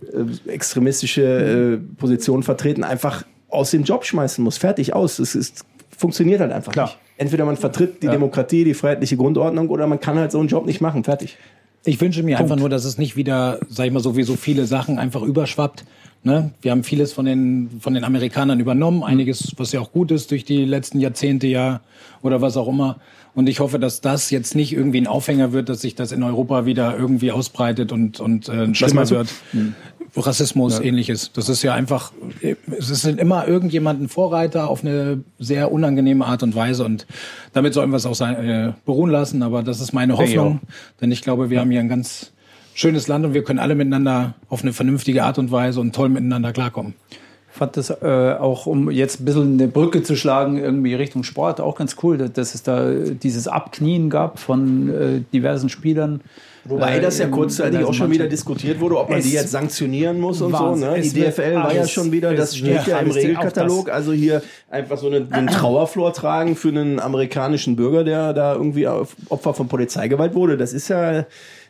äh, extremistische äh, Positionen vertreten, einfach aus dem Job schmeißen muss. Fertig aus. Es ist, funktioniert halt einfach Klar. nicht. Entweder man vertritt die Demokratie, die freiheitliche Grundordnung oder man kann halt so einen Job nicht machen. Fertig. Ich wünsche mir einfach nur, dass es nicht wieder, sag ich mal, so wie so viele Sachen einfach überschwappt. Ne? Wir haben vieles von den, von den Amerikanern übernommen, einiges, was ja auch gut ist durch die letzten Jahrzehnte ja oder was auch immer. Und ich hoffe, dass das jetzt nicht irgendwie ein Aufhänger wird, dass sich das in Europa wieder irgendwie ausbreitet und, und äh, schlimmer meinst du? Rassismus, ähnliches. Das ist ja einfach, es ist immer irgendjemand ein Vorreiter auf eine sehr unangenehme Art und Weise und damit sollen wir es auch sein, äh, beruhen lassen. Aber das ist meine ich Hoffnung, denn ich glaube, wir haben hier ein ganz schönes Land und wir können alle miteinander auf eine vernünftige Art und Weise und toll miteinander klarkommen. fand das äh, auch, um jetzt ein bisschen eine Brücke zu schlagen, irgendwie Richtung Sport, auch ganz cool, dass, dass es da dieses Abknien gab von äh, diversen Spielern. Wobei Äh, das ja kurzzeitig auch schon wieder diskutiert wurde, ob man die jetzt sanktionieren muss und Wahnsinn. so. Ne? Die DFL war ja schon wieder, das steht ja im Regelkatalog. Also hier einfach so eine, einen Trauerflor tragen für einen amerikanischen Bürger, der da irgendwie Opfer von Polizeigewalt wurde. Das ist ja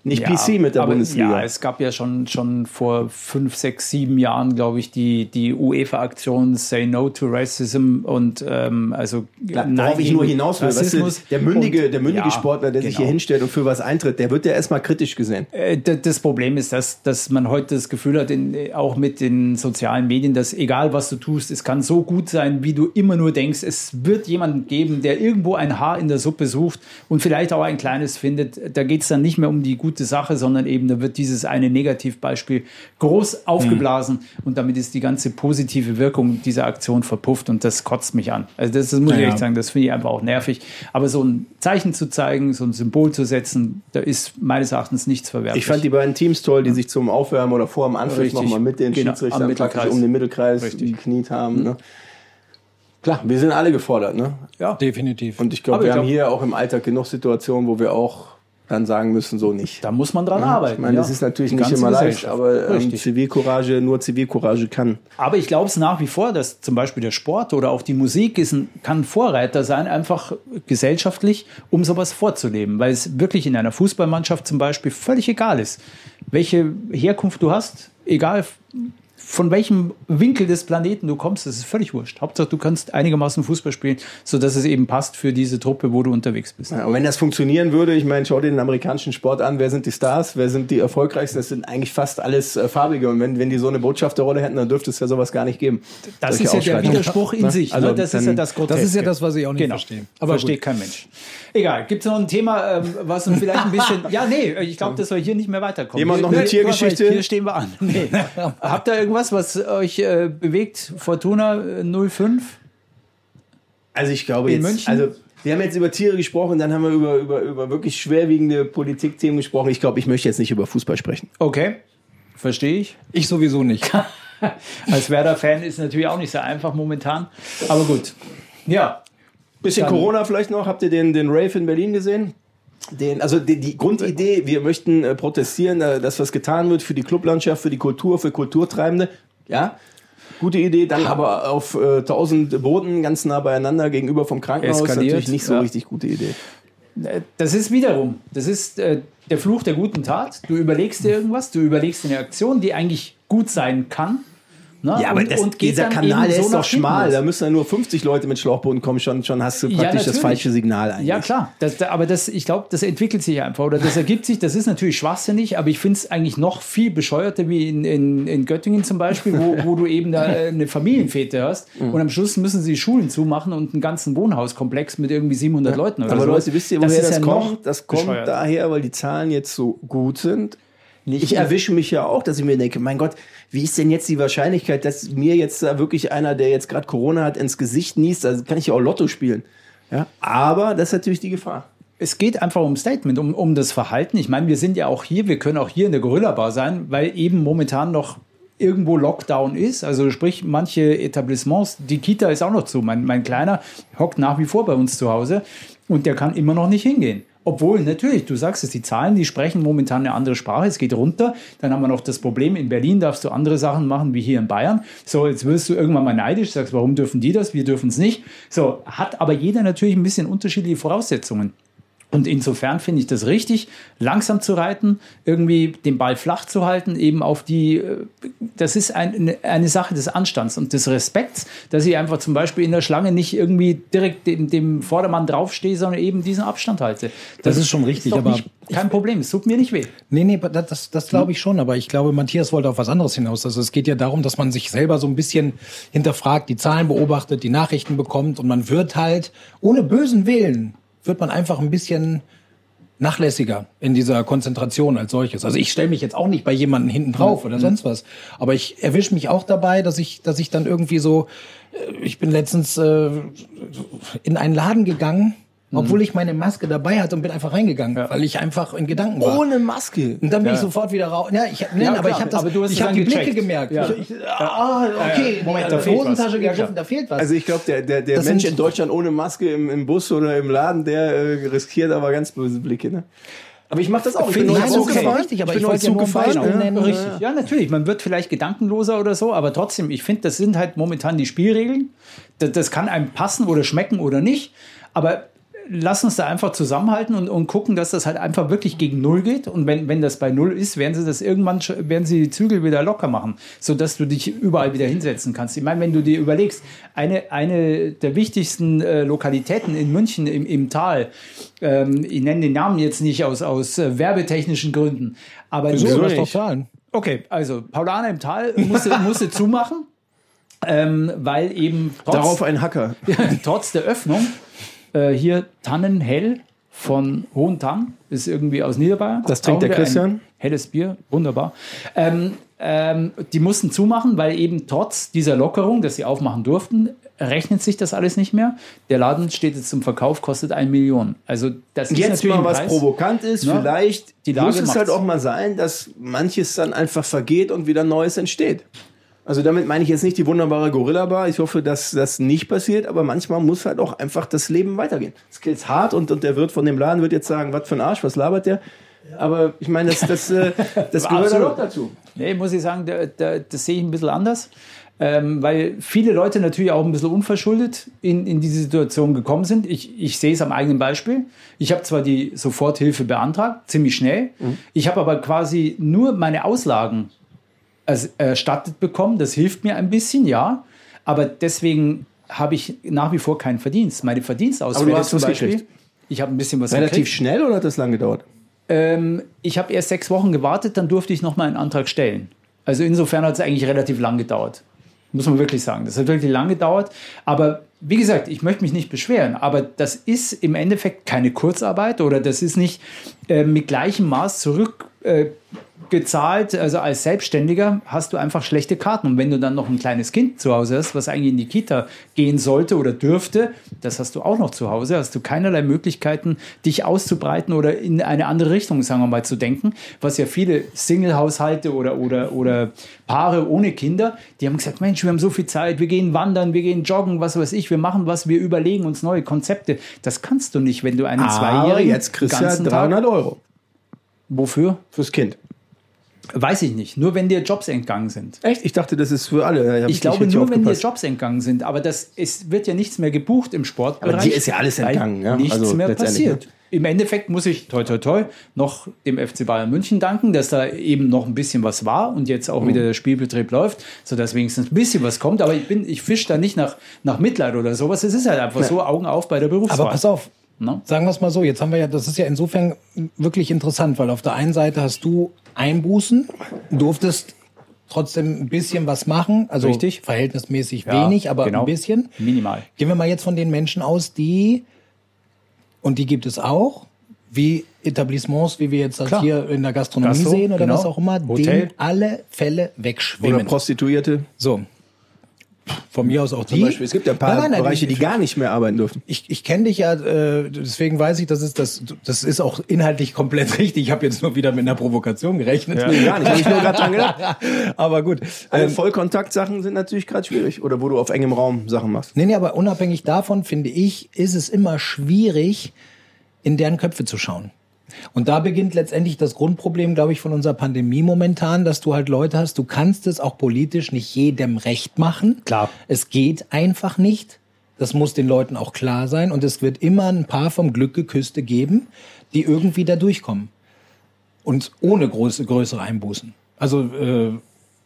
nicht PC mit der aber, Bundesliga. Ja, es gab ja schon, schon vor fünf, sechs, sieben Jahren, glaube ich, die, die UEFA-Aktion Say No to Racism und ähm, also Nein Worauf ich nur hinaus will, weißt du, der mündige, Und- der mündige ja, Sportler, der sich genau. hier hinstellt und für was eintritt, der wird ja erstmal kritisch gesehen. Äh, Das Problem ist, dass, dass man heute das Gefühl hat, in, auch mit den sozialen Medien, dass egal was du tust, es kann so gut sein, wie du immer nur denkst. Es wird jemanden geben, der irgendwo ein Haar in der Suppe sucht und vielleicht auch ein kleines findet. Da geht es dann nicht mehr um die gute Sache, sondern eben, da wird dieses eine Negativbeispiel groß aufgeblasen und damit ist die ganze positive Wirkung dieser Aktion verpufft und das kotzt mich an. Also das, das muss ich Ja. echt sagen, das finde ich einfach auch nervig. Aber so ein Zeichen zu zeigen, so ein Symbol zu setzen, da ist meines Erachtens nichts verwerflich. Ich fand die beiden Teams toll, die sich zum Aufwärmen oder vor dem Anpfiff nochmal mit den Genau, Schiedsrichtern praktisch Mittelkreis. um den Mittelkreis Richtig. gekniet haben. Ne? Klar, wir sind alle gefordert. Ne? ja. Definitiv. Und ich glaube, wir ich haben glaub- hier auch im Alltag genug Situationen, wo wir auch dann sagen müssen, so nicht. Da muss man dran arbeiten. Ich meine, ja. das ist natürlich Die nicht immer leicht, aber ähm. Zivilcourage, nur Zivilcourage kann. Aber ich glaube es nach wie vor, dass zum Beispiel der Sport oder auch die Musik ist ein, kann Vorreiter sein, einfach gesellschaftlich, um sowas vorzuleben. Weil es wirklich in einer Fußballmannschaft zum Beispiel völlig egal ist, welche Herkunft du hast, egal von welchem Winkel des Planeten du kommst, das ist völlig wurscht. Hauptsache, du kannst einigermaßen Fußball spielen, sodass es eben passt für diese Truppe, wo du unterwegs bist. Ja, und wenn das funktionieren würde, ich meine, schau dir den amerikanischen Sport an, wer sind die Stars, wer sind die erfolgreichsten, das sind eigentlich fast alles äh, Farbige. Und wenn, wenn die so eine Botschafterrolle hätten, dann dürfte es ja sowas gar nicht geben. Das Solche ist ja der. Widerspruch in sich. Also ne? Das ist ja dann- das Groteske. Das ist ja das, was ich auch nicht Genau. verstehe. Aber versteht kein Mensch. Egal, gibt es noch ein Thema, ähm, was uns vielleicht ein bisschen. ja, nee, ich glaube, dass wir hier nicht mehr weiterkommen. Jemand Hier- noch eine Tiergeschichte? Hier stehen wir an. Nee. Habt ihr irgendwas, was euch äh, bewegt? Fortuna äh, 05? Also ich glaube In jetzt, München? also wir haben jetzt über Tiere gesprochen, dann haben wir über, über, über wirklich schwerwiegende Politikthemen gesprochen. Ich glaube, ich möchte jetzt nicht über Fußball sprechen. Okay, verstehe ich. ich sowieso nicht. Als Werder-Fan ist natürlich auch nicht so einfach momentan. Aber gut. Ja, Bisschen Dann- Corona vielleicht noch. Habt ihr den, den Rave in Berlin gesehen? Den, also die, die Grundidee, wir möchten äh, protestieren, äh, dass was getan wird für die Clublandschaft, für die Kultur, für Kulturtreibende. Ja, gute Idee. Dann aber auf äh, 1000 Booten ganz nah beieinander gegenüber vom Krankenhaus. Eskaliert, Natürlich nicht so ja. richtig gute Idee. Das ist wiederum, das ist äh, der Fluch der guten Tat. Du überlegst dir irgendwas, du überlegst dir eine Aktion, die eigentlich gut sein kann. Ne? Ja, aber Und- das, und dieser Kanal, der so ist doch schmal. Da müssen ja nur 50 Leute mit Schlauchbooten kommen. Schon, schon hast du Ja, praktisch das natürlich. falsche Signal eigentlich. Ja, klar. Das, da- aber das, ich glaube, das entwickelt sich einfach oder das ergibt sich. Das ist natürlich schwachsinnig, aber ich finde es eigentlich noch viel bescheuerter wie in, in, in Göttingen zum Beispiel, wo, wo du eben da äh, eine Familienfete hast Mhm. und am Schluss müssen sie Schulen zumachen und einen ganzen Wohnhauskomplex mit irgendwie 700 Leuten oder Aber so. Leute, wisst ihr, woher das, ist ja kommt? Das kommt bescheuert. daher, weil die Zahlen jetzt so gut sind. Nicht Ich erwische mich ja auch, dass ich mir denke, mein Gott, wie ist denn jetzt die Wahrscheinlichkeit, dass mir jetzt da wirklich einer, der jetzt gerade Corona hat, ins Gesicht niest? Also kann ich ja auch Lotto spielen. Ja, aber das ist natürlich die Gefahr. Es geht einfach um Statement, um, um das Verhalten. Ich meine, wir sind ja auch hier, wir können auch hier in der Gorilla-Bar sein, weil eben momentan noch irgendwo Lockdown ist. Also sprich, manche Etablissements, die Kita ist auch noch zu. Mein, mein Kleiner hockt nach wie vor bei uns zu Hause und der kann immer noch nicht hingehen. Obwohl, natürlich, du sagst es, die Zahlen, die sprechen momentan eine andere Sprache, es geht runter. Dann haben wir noch das Problem, in Berlin darfst du andere Sachen machen wie hier in Bayern. So, jetzt wirst du irgendwann mal neidisch, sagst, warum dürfen die das, wir dürfen es nicht. So, hat aber jeder natürlich ein bisschen unterschiedliche Voraussetzungen. Und insofern finde ich das richtig, langsam zu reiten, irgendwie den Ball flach zu halten, eben auf die, äh, das ist ein, eine- eine Sache des Anstands und des Respekts, dass ich einfach zum Beispiel in der Schlange nicht irgendwie direkt dem, dem Vordermann draufstehe, sondern eben diesen Abstand halte. Das ist schon richtig, doch aber nicht, kein Problem, es tut mir nicht weh. Nee, nee, das, das, das glaube ich schon, aber ich glaube, Matthias wollte auf was anderes hinaus. Also es geht ja darum, dass man sich selber so ein bisschen hinterfragt, die Zahlen beobachtet, die Nachrichten bekommt und man wird halt, ohne bösen Willen, wird man einfach ein bisschen nachlässiger in dieser Konzentration als solches. Also ich stelle mich jetzt auch nicht bei jemandem hinten drauf oder sonst was, aber ich erwische mich auch dabei, dass ich, dass ich dann irgendwie so, äh, ich bin letztens äh, in einen Laden gegangen, obwohl ich meine Maske dabei hatte und bin einfach reingegangen, weil ich einfach in Gedanken war. Ohne Maske. Und dann bin ich sofort wieder raus. Ja, ich, nein, Ja, aber ich habe das, aber du hast ich habe die Blicke gecheckt. gemerkt. Ja. Ich, ich, ah, okay, Moment, die da fehlt Hosentasche was. Ja, gegriffen, da fehlt was. Also ich glaube, der, der, der Das Mensch in Deutschland ohne Maske im, im Bus oder im Laden, der äh, riskiert aber ganz böse Blicke. Ne? Aber ich mache das auch. Ich bin ich Nein, auch das ist okay. aber richtig, aber ich ich, bin neu wollte ja Ja, nennen. Richtig. Ja, natürlich. Man wird vielleicht gedankenloser oder so, aber trotzdem, ich finde, das sind halt momentan die Spielregeln. Das, das kann einem passen oder schmecken oder nicht. Aber lass uns da einfach zusammenhalten und, und gucken, dass das halt einfach wirklich gegen Null geht. Und wenn, wenn das bei Null ist, werden sie das irgendwann, werden sie die Zügel wieder locker machen, sodass du dich überall wieder hinsetzen kannst. Ich meine, wenn du dir überlegst, eine, eine der wichtigsten äh, Lokalitäten in München im, im Tal, ähm, ich nenne den Namen jetzt nicht aus, aus äh, werbetechnischen Gründen, aber Wieso? nur- Lass doch zahlen. Okay, also Paulaner im Tal musste, musste zumachen, ähm, weil eben trotz, Darauf ein Hacker. trotz der Öffnung äh, hier Tannenhell von Hohentann ist irgendwie aus Niederbayern. Das trinkt der Christian. Ein helles Bier, wunderbar. Ähm, ähm, die mussten zumachen, weil eben trotz dieser Lockerung, dass sie aufmachen durften, rechnet sich das alles nicht mehr. Der Laden steht jetzt zum Verkauf, kostet eine Million. Also das ist Jetzt natürlich mal ein was Preis. provokant ist, Ja. vielleicht Die Lage muss es halt macht's. auch mal sein, dass manches dann einfach vergeht und wieder Neues entsteht. Also damit meine ich jetzt nicht die wunderbare Gorilla-Bar. Ich hoffe, dass das nicht passiert, aber manchmal muss halt auch einfach das Leben weitergehen. Es geht hart und, und der Wirt von dem Laden wird jetzt sagen, was für ein Arsch, was labert der? Aber ich meine, das, das, äh, das gehört auch dazu. Nee, muss ich sagen, da, da, das sehe ich ein bisschen anders. Ähm, weil viele Leute natürlich auch ein bisschen unverschuldet in, in diese Situation gekommen sind. Ich, ich sehe es am eigenen Beispiel. Ich habe zwar die Soforthilfe beantragt, ziemlich schnell. Ich habe aber quasi nur meine Auslagen erstattet bekommen. Das hilft mir ein bisschen, ja. Aber deswegen habe ich nach wie vor keinen Verdienst. Meine Verdienstausfälle Aber du hast zum Beispiel. gekriegt? Ich habe ein bisschen was Relativ gekriegt. schnell oder hat das lange gedauert? Ähm, ich habe erst sechs Wochen gewartet, dann durfte ich nochmal einen Antrag stellen. Also insofern hat es eigentlich relativ lang gedauert. Muss man wirklich sagen. Das hat wirklich lang gedauert. Aber wie gesagt, ich möchte mich nicht beschweren. Aber das ist im Endeffekt keine Kurzarbeit oder das ist nicht äh, mit gleichem Maß zurück. Äh, gezahlt, also als Selbstständiger hast du einfach schlechte Karten. Und wenn du dann noch ein kleines Kind zu Hause hast, was eigentlich in die Kita gehen sollte oder dürfte, das hast du auch noch zu Hause, hast du keinerlei Möglichkeiten, dich auszubreiten oder in eine andere Richtung, sagen wir mal, zu denken. Was ja viele Single-Haushalte oder, oder, oder Paare ohne Kinder, die haben gesagt, Mensch, wir haben so viel Zeit, wir gehen wandern, wir gehen joggen, was weiß ich, wir machen was, wir überlegen uns neue Konzepte. Das kannst du nicht, wenn du einen Aber Zweijährigen jetzt kriegst du ja ganzen 300 Tag, Euro Wofür? fürs Kind. Weiß ich nicht. Nur wenn dir Jobs entgangen sind. Echt? Ich dachte, das ist für alle. Hab Ich glaube nur, wenn dir. Jobs entgangen sind. Aber das es wird ja nichts mehr gebucht im Sportbereich. Aber dir ist ja alles entgangen, ja? Nichts Also mehr passiert. Im Endeffekt muss ich, toi, toi, toi, noch dem FC Bayern München danken, dass da eben noch ein bisschen was war und jetzt auch wieder der Spielbetrieb läuft, sodass wenigstens ein bisschen was kommt. Aber ich, bin, ich fische da nicht nach, nach Mitleid oder sowas. Es ist halt einfach so, Augen auf bei der Berufswahl. Aber pass auf, Ne? sagen wir es mal so, jetzt haben wir ja, das ist ja insofern wirklich interessant, weil auf der einen Seite hast du Einbußen, durftest trotzdem ein bisschen was machen, also Richtig. verhältnismäßig Ja, wenig, aber genau. ein bisschen. Minimal. Gehen wir mal jetzt von den Menschen aus, die, und die gibt es auch, wie Etablissements, wie wir jetzt das Klar. hier in der Gastronomie Gastro, sehen oder genau. was auch immer, Hotel. denen alle Fälle Oder wegschwimmen. Prostituierte. So. Von mir aus auch die. Zum Beispiel. Es gibt ja ein paar Nein, nein, nein, Bereiche, die gar nicht mehr arbeiten dürfen. ich, ich kenne dich ja, äh, deswegen weiß ich, das ist das, das ist auch inhaltlich komplett richtig. Ich habe jetzt nur wieder mit einer Provokation gerechnet. Nee, gar nicht. Hab ich nur gerade dran gedacht. Aber gut. Ähm, Vollkontaktsachen sind natürlich gerade schwierig. Oder wo du auf engem Raum Sachen machst. nee, nee, aber unabhängig davon finde ich, ist es immer schwierig, in deren Köpfe zu schauen. Und da beginnt letztendlich das Grundproblem, glaube ich, von unserer Pandemie momentan, dass du halt Leute hast, du kannst es auch politisch nicht jedem recht machen. Klar. Es geht einfach nicht. Das muss den Leuten auch klar sein. Und es wird immer ein paar vom Glück geküsste geben, die irgendwie da durchkommen. Und ohne große, größere Einbußen. Also, äh,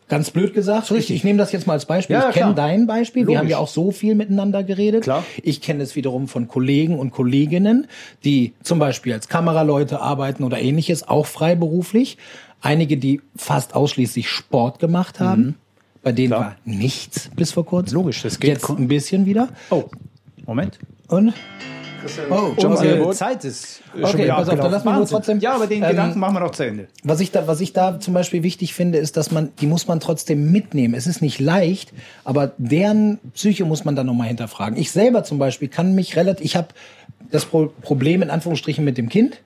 ganz blöd gesagt, ich, ich nehme das jetzt mal als Beispiel. Ja, ich kenne klar. dein Beispiel. Wir Logisch. haben ja auch so viel miteinander geredet. Klar. Ich kenne es wiederum von Kollegen und Kolleginnen, die zum Beispiel als Kameraleute arbeiten oder ähnliches, auch freiberuflich. Einige, die fast ausschließlich Sport gemacht haben. Bei denen war nichts bis vor kurzem. Logisch, das geht Jetzt ein bisschen wieder. Oh, Moment. Und? Oh, Unsere Zeit ist schon Okay, wieder pass auf, dann lass nur Wahnsinn. trotzdem- Ja, aber den ähm, Gedanken machen wir noch zu Ende. Was ich da, was ich da zum Beispiel wichtig finde, ist, dass man, die muss man trotzdem mitnehmen. Es ist nicht leicht, aber deren Psyche muss man dann nochmal hinterfragen. Ich selber zum Beispiel kann mich relativ, ich habe das Pro Problem in Anführungsstrichen mit dem Kind.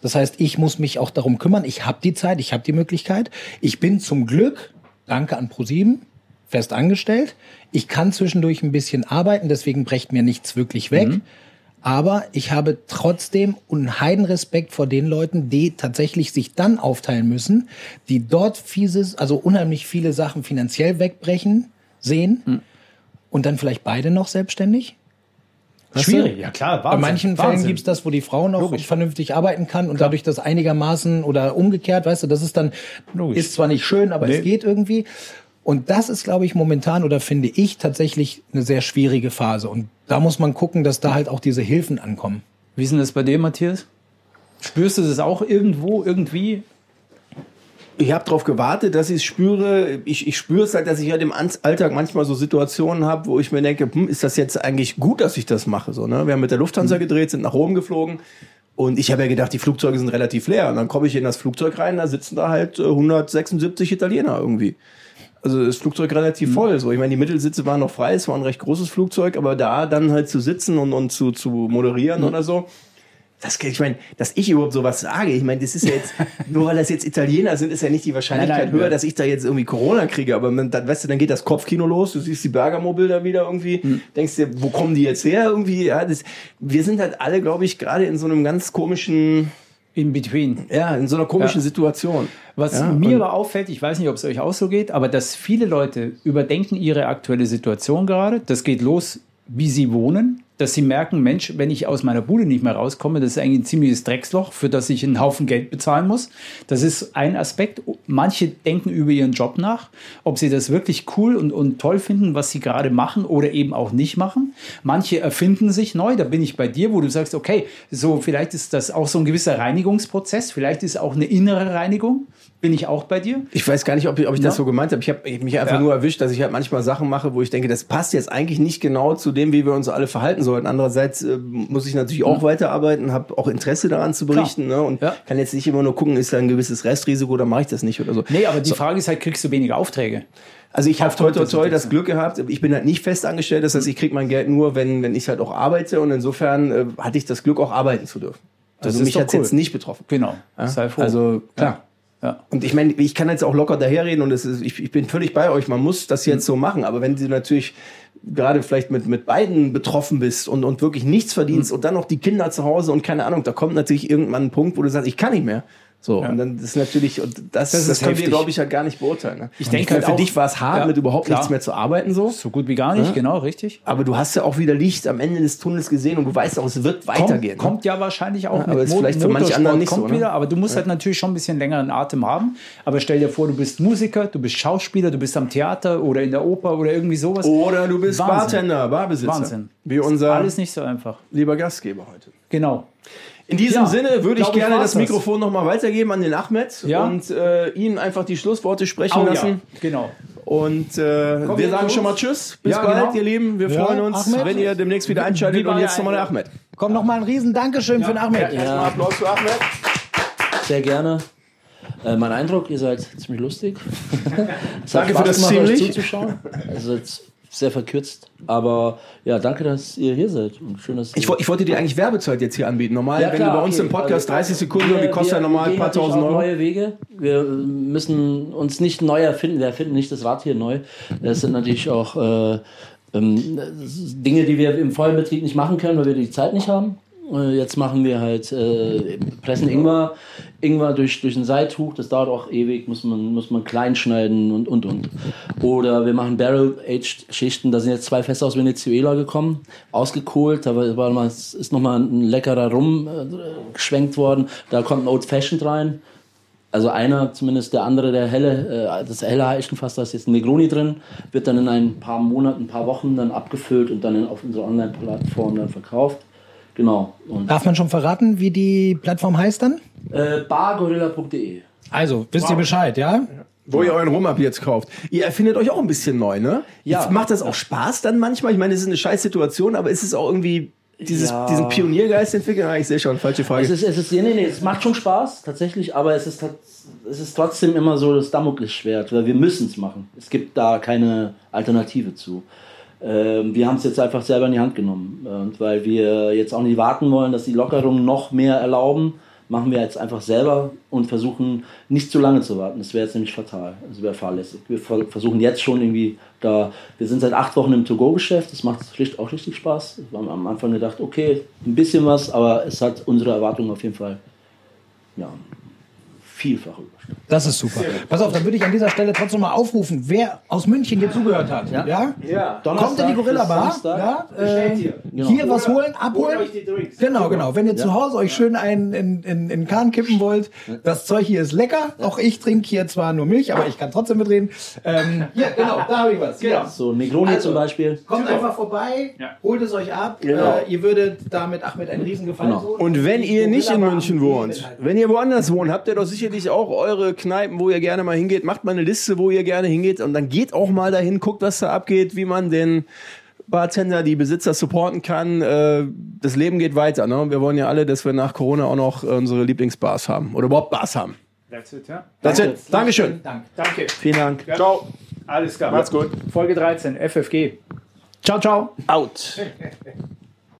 Das heißt, ich muss mich auch darum kümmern. Ich habe die Zeit, ich habe die Möglichkeit. Ich bin zum Glück, danke an ProSieben, fest angestellt. Ich kann zwischendurch ein bisschen arbeiten, deswegen brecht mir nichts wirklich weg. Aber ich habe trotzdem einen Heidenrespekt vor den Leuten, die tatsächlich sich dann aufteilen müssen, die dort fieses, also unheimlich viele Sachen finanziell wegbrechen sehen und dann vielleicht beide noch selbstständig. Weißt du? Schwierig, ja klar. Bei manchen Fällen gibt's das, wo die Frau noch vernünftig arbeiten kann und dadurch das einigermaßen oder umgekehrt, weißt du, das ist dann, Logisch. ist zwar nicht schön, aber Nee. es geht irgendwie. Und das ist, glaube ich, momentan oder finde ich tatsächlich eine sehr schwierige Phase. Und da muss man gucken, dass da halt auch diese Hilfen ankommen. Wie ist denn das bei dir, Matthias? Spürst du das auch irgendwo, irgendwie? Ich habe darauf gewartet, dass ich es spüre. Ich, ich spüre es halt, dass ich halt im Alltag manchmal so Situationen habe, wo ich mir denke, hm, ist das jetzt eigentlich gut, dass ich das mache? So, ne? Wir haben mit der Lufthansa gedreht, sind nach Rom geflogen. Und ich habe ja gedacht, die Flugzeuge sind relativ leer. Und dann komme ich in das Flugzeug rein, da sitzen da halt äh, 176 Italiener irgendwie. Also das Flugzeug relativ voll. So, ich meine, die Mittelsitze waren noch frei, es war ein recht großes Flugzeug, aber da dann halt zu sitzen und, und zu, zu moderieren oder so, Das, ich meine, dass ich überhaupt sowas sage, ich meine, das ist ja jetzt, nur weil das jetzt Italiener sind, ist ja nicht die Wahrscheinlichkeit Nein, nein, höher, ja. dass ich da jetzt irgendwie Corona kriege. Aber man, dann, weißt du, dann geht das Kopfkino los, du siehst die Bergamo-Bilder wieder irgendwie, Hm. denkst dir, wo kommen die jetzt her irgendwie? Ja, das, wir sind halt alle, glaube ich, gerade in so einem ganz komischen, In between. ja, in so einer komischen Ja. Situation. Was Ja, mir aber auffällt, ich weiß nicht, ob es euch auch so geht, aber dass viele Leute überdenken ihre aktuelle Situation gerade. Das geht los, wie sie wohnen, dass sie merken, Mensch, wenn ich aus meiner Bude nicht mehr rauskomme, das ist eigentlich ein ziemliches Drecksloch, für das ich einen Haufen Geld bezahlen muss. Das ist ein Aspekt. Manche denken über ihren Job nach, ob sie das wirklich cool und, und toll finden, was sie gerade machen oder eben auch nicht machen. Manche erfinden sich neu, da bin ich bei dir, wo du sagst, okay, so vielleicht ist das auch so ein gewisser Reinigungsprozess, vielleicht ist auch eine innere Reinigung. Bin ich auch bei dir? Ich weiß gar nicht, ob ich, ob ich das Ja. so gemeint habe. Ich habe mich einfach Ja. nur erwischt, dass ich halt manchmal Sachen mache, wo ich denke, das passt jetzt eigentlich nicht genau zu dem, wie wir uns alle verhalten sollten. Andererseits äh, muss ich natürlich auch weiterarbeiten, habe auch Interesse daran zu berichten ne? und Ja. kann jetzt nicht immer nur gucken, ist da ein gewisses Restrisiko oder mache ich das nicht oder so. Nee, aber die Frage ist halt, kriegst du weniger Aufträge? Also ich habe toi toi toi das. Glück gehabt. Ich bin halt nicht fest angestellt, das heißt, ich kriege mein Geld nur, wenn, wenn ich halt auch arbeite und insofern äh, hatte ich das Glück, auch arbeiten zu dürfen. Also mich doch hat's cool. jetzt nicht betroffen. Genau. Ja? Sei froh. Also klar. Ja. Und ich meine, ich kann jetzt auch locker daherreden und es ist, ich, ich bin völlig bei euch. Man muss das jetzt so machen. Aber wenn du natürlich gerade vielleicht mit, mit beiden betroffen bist und, und wirklich nichts verdienst und dann noch die Kinder zu Hause und keine Ahnung, da kommt natürlich irgendwann ein Punkt, wo du sagst, ich kann nicht mehr. So, und dann ist natürlich, und das, das, ist können wir, glaube ich, halt gar nicht beurteilen. Ne? Ich Und denke halt für auch- dich war es hart, Ja, mit überhaupt klar. nichts mehr zu arbeiten, so. So gut wie gar nicht, genau, richtig. Aber du hast ja auch wieder Licht am Ende des Tunnels gesehen und du weißt auch, es wird weitergehen. Kommt, kommt ja wahrscheinlich auch Ja, aber ist vielleicht für manche anderen nicht so, kommt ne? wieder, aber du musst halt natürlich schon ein bisschen längeren Atem haben. Aber stell dir vor, du bist Musiker, du bist Schauspieler, du bist am Theater oder in der Oper oder irgendwie sowas. Oder du bist Wahnsinn. Bartender, Barbesitzer. Wahnsinn. Wie unser Alles nicht so einfach. lieber Gastgeber heute. Genau. In diesem Ja, Sinne würde ich gerne das Mikrofon nochmal weitergeben an den Ahmed Ja. und äh, ihn einfach die Schlussworte sprechen Oh, lassen. ja, genau. Und äh, wir wir sagen schon mal? Tschüss. Bis Ja, bald, genau. ihr Lieben. Wir Ja, freuen uns, Ahmed. wenn ihr demnächst wieder einschaltet. Und jetzt nochmal der? Ahmed. Komm noch mal ein riesen Dankeschön für den Ahmed. Erstmal Applaus für Ahmed. Sehr gerne. Äh, mein Eindruck, ihr seid ziemlich lustig. Danke hat für Spaß das gemacht, euch ziemlich. zuzuschauen. Also jetzt sehr verkürzt. Aber ja, danke, dass ihr hier seid. Und schön, dass Ich, ich wollte dir eigentlich Werbezeit jetzt hier anbieten. Normal, Ja, wenn klar, du bei uns okay. im Podcast Also, 30 Sekunden, wir- die kostet ja normal ein paar tausend Euro. neue Wege. Wir müssen uns nicht neu erfinden. Wir erfinden nicht das Rad hier neu. Das sind natürlich auch äh, ähm, Dinge, die wir im vollen Betrieb nicht machen können, weil wir die Zeit nicht haben. Äh, Jetzt machen wir halt äh, pressen Ingwer, Ingwer durch, durch ein Seituch, das dauert auch ewig, muss man, muss man klein schneiden und und und. Oder wir machen Barrel-Aged-Schichten, da sind jetzt zwei Fässer aus Venezuela gekommen, ausgekohlt, da war, war mal, ist nochmal ein leckerer Rum äh, geschwenkt worden, da kommt ein Old Fashioned rein, also einer zumindest, der andere, der helle, äh, das helle Eichenfass, da ist jetzt ein Negroni drin, wird dann in ein paar Monaten, ein paar Wochen dann abgefüllt und dann auf unserer Online-Plattform dann verkauft. Genau. Und Darf man schon verraten, wie die Plattform heißt dann? äh, bargorilla.de. Also, wisst ihr Bescheid, ja? Wo ihr euren Rum ab jetzt kauft. Ihr erfindet euch auch ein bisschen neu, ne? Ja. Macht das auch Spaß dann manchmal? Ich meine, es ist eine scheiß Situation, aber ist es auch irgendwie dieses, Ja. diesen Pioniergeist entwickeln? Ah, ich sehe schon, falsche Frage. Es ist, es ist, nee, nee, nee, es macht schon Spaß, tatsächlich, aber es ist, es ist trotzdem immer so das Damoklesschwert, weil wir müssen es machen. Es gibt da keine Alternative zu. Ähm, wir haben es jetzt einfach selber in die Hand genommen. Und weil wir jetzt auch nicht warten wollen, dass die Lockerungen noch mehr erlauben, machen wir jetzt einfach selber und versuchen nicht zu lange zu warten. Das wäre jetzt nämlich fatal. Das wäre fahrlässig. Wir ver- versuchen jetzt schon irgendwie da, wir sind seit acht Wochen im To-Go-Geschäft, das macht schlicht auch richtig Spaß. Wir haben am Anfang gedacht, okay, ein bisschen was, aber es hat unsere Erwartungen auf jeden Fall ja, vielfach. Das ist super. Pass auf, dann würde ich an dieser Stelle trotzdem mal aufrufen, wer aus München hier zugehört hat. Ja? ja. Kommt in die Gorilla Bar. Ja? Äh, hier. Genau. Hier was holen, abholen. Holt euch die Drinks. Genau, genau. Wenn ihr zu Hause euch schön einen in, in, in den Kahn kippen wollt, das Zeug hier ist lecker. Auch ich trinke hier zwar nur Milch, aber ich kann trotzdem mitreden. Ähm, ja, genau, da habe ich was. Genau. So, Negroni Also, zum Beispiel. Kommt einfach vorbei, Ja. holt es euch ab. Genau. Äh, ihr würdet damit Ahmed einen Riesengefallen Genau. tun. Und wenn ihr nicht in München wohnt, halt. wenn ihr woanders wohnt, habt ihr doch sicherlich auch eure Kneipen, wo ihr gerne mal hingeht. Macht mal eine Liste, wo ihr gerne hingeht und dann geht auch mal dahin, guckt, was da abgeht, wie man den Bartender, die Besitzer supporten kann. Äh, Das Leben geht weiter. Ne? Wir wollen ja alle, dass wir nach Corona auch noch unsere Lieblingsbars haben oder überhaupt Bars haben. That's it, ja. That's it. Dankeschön. Danke. Danke. Vielen Dank. Ciao. Alles klar. Macht's gut. Folge 13, FFG. Ciao, ciao. Out.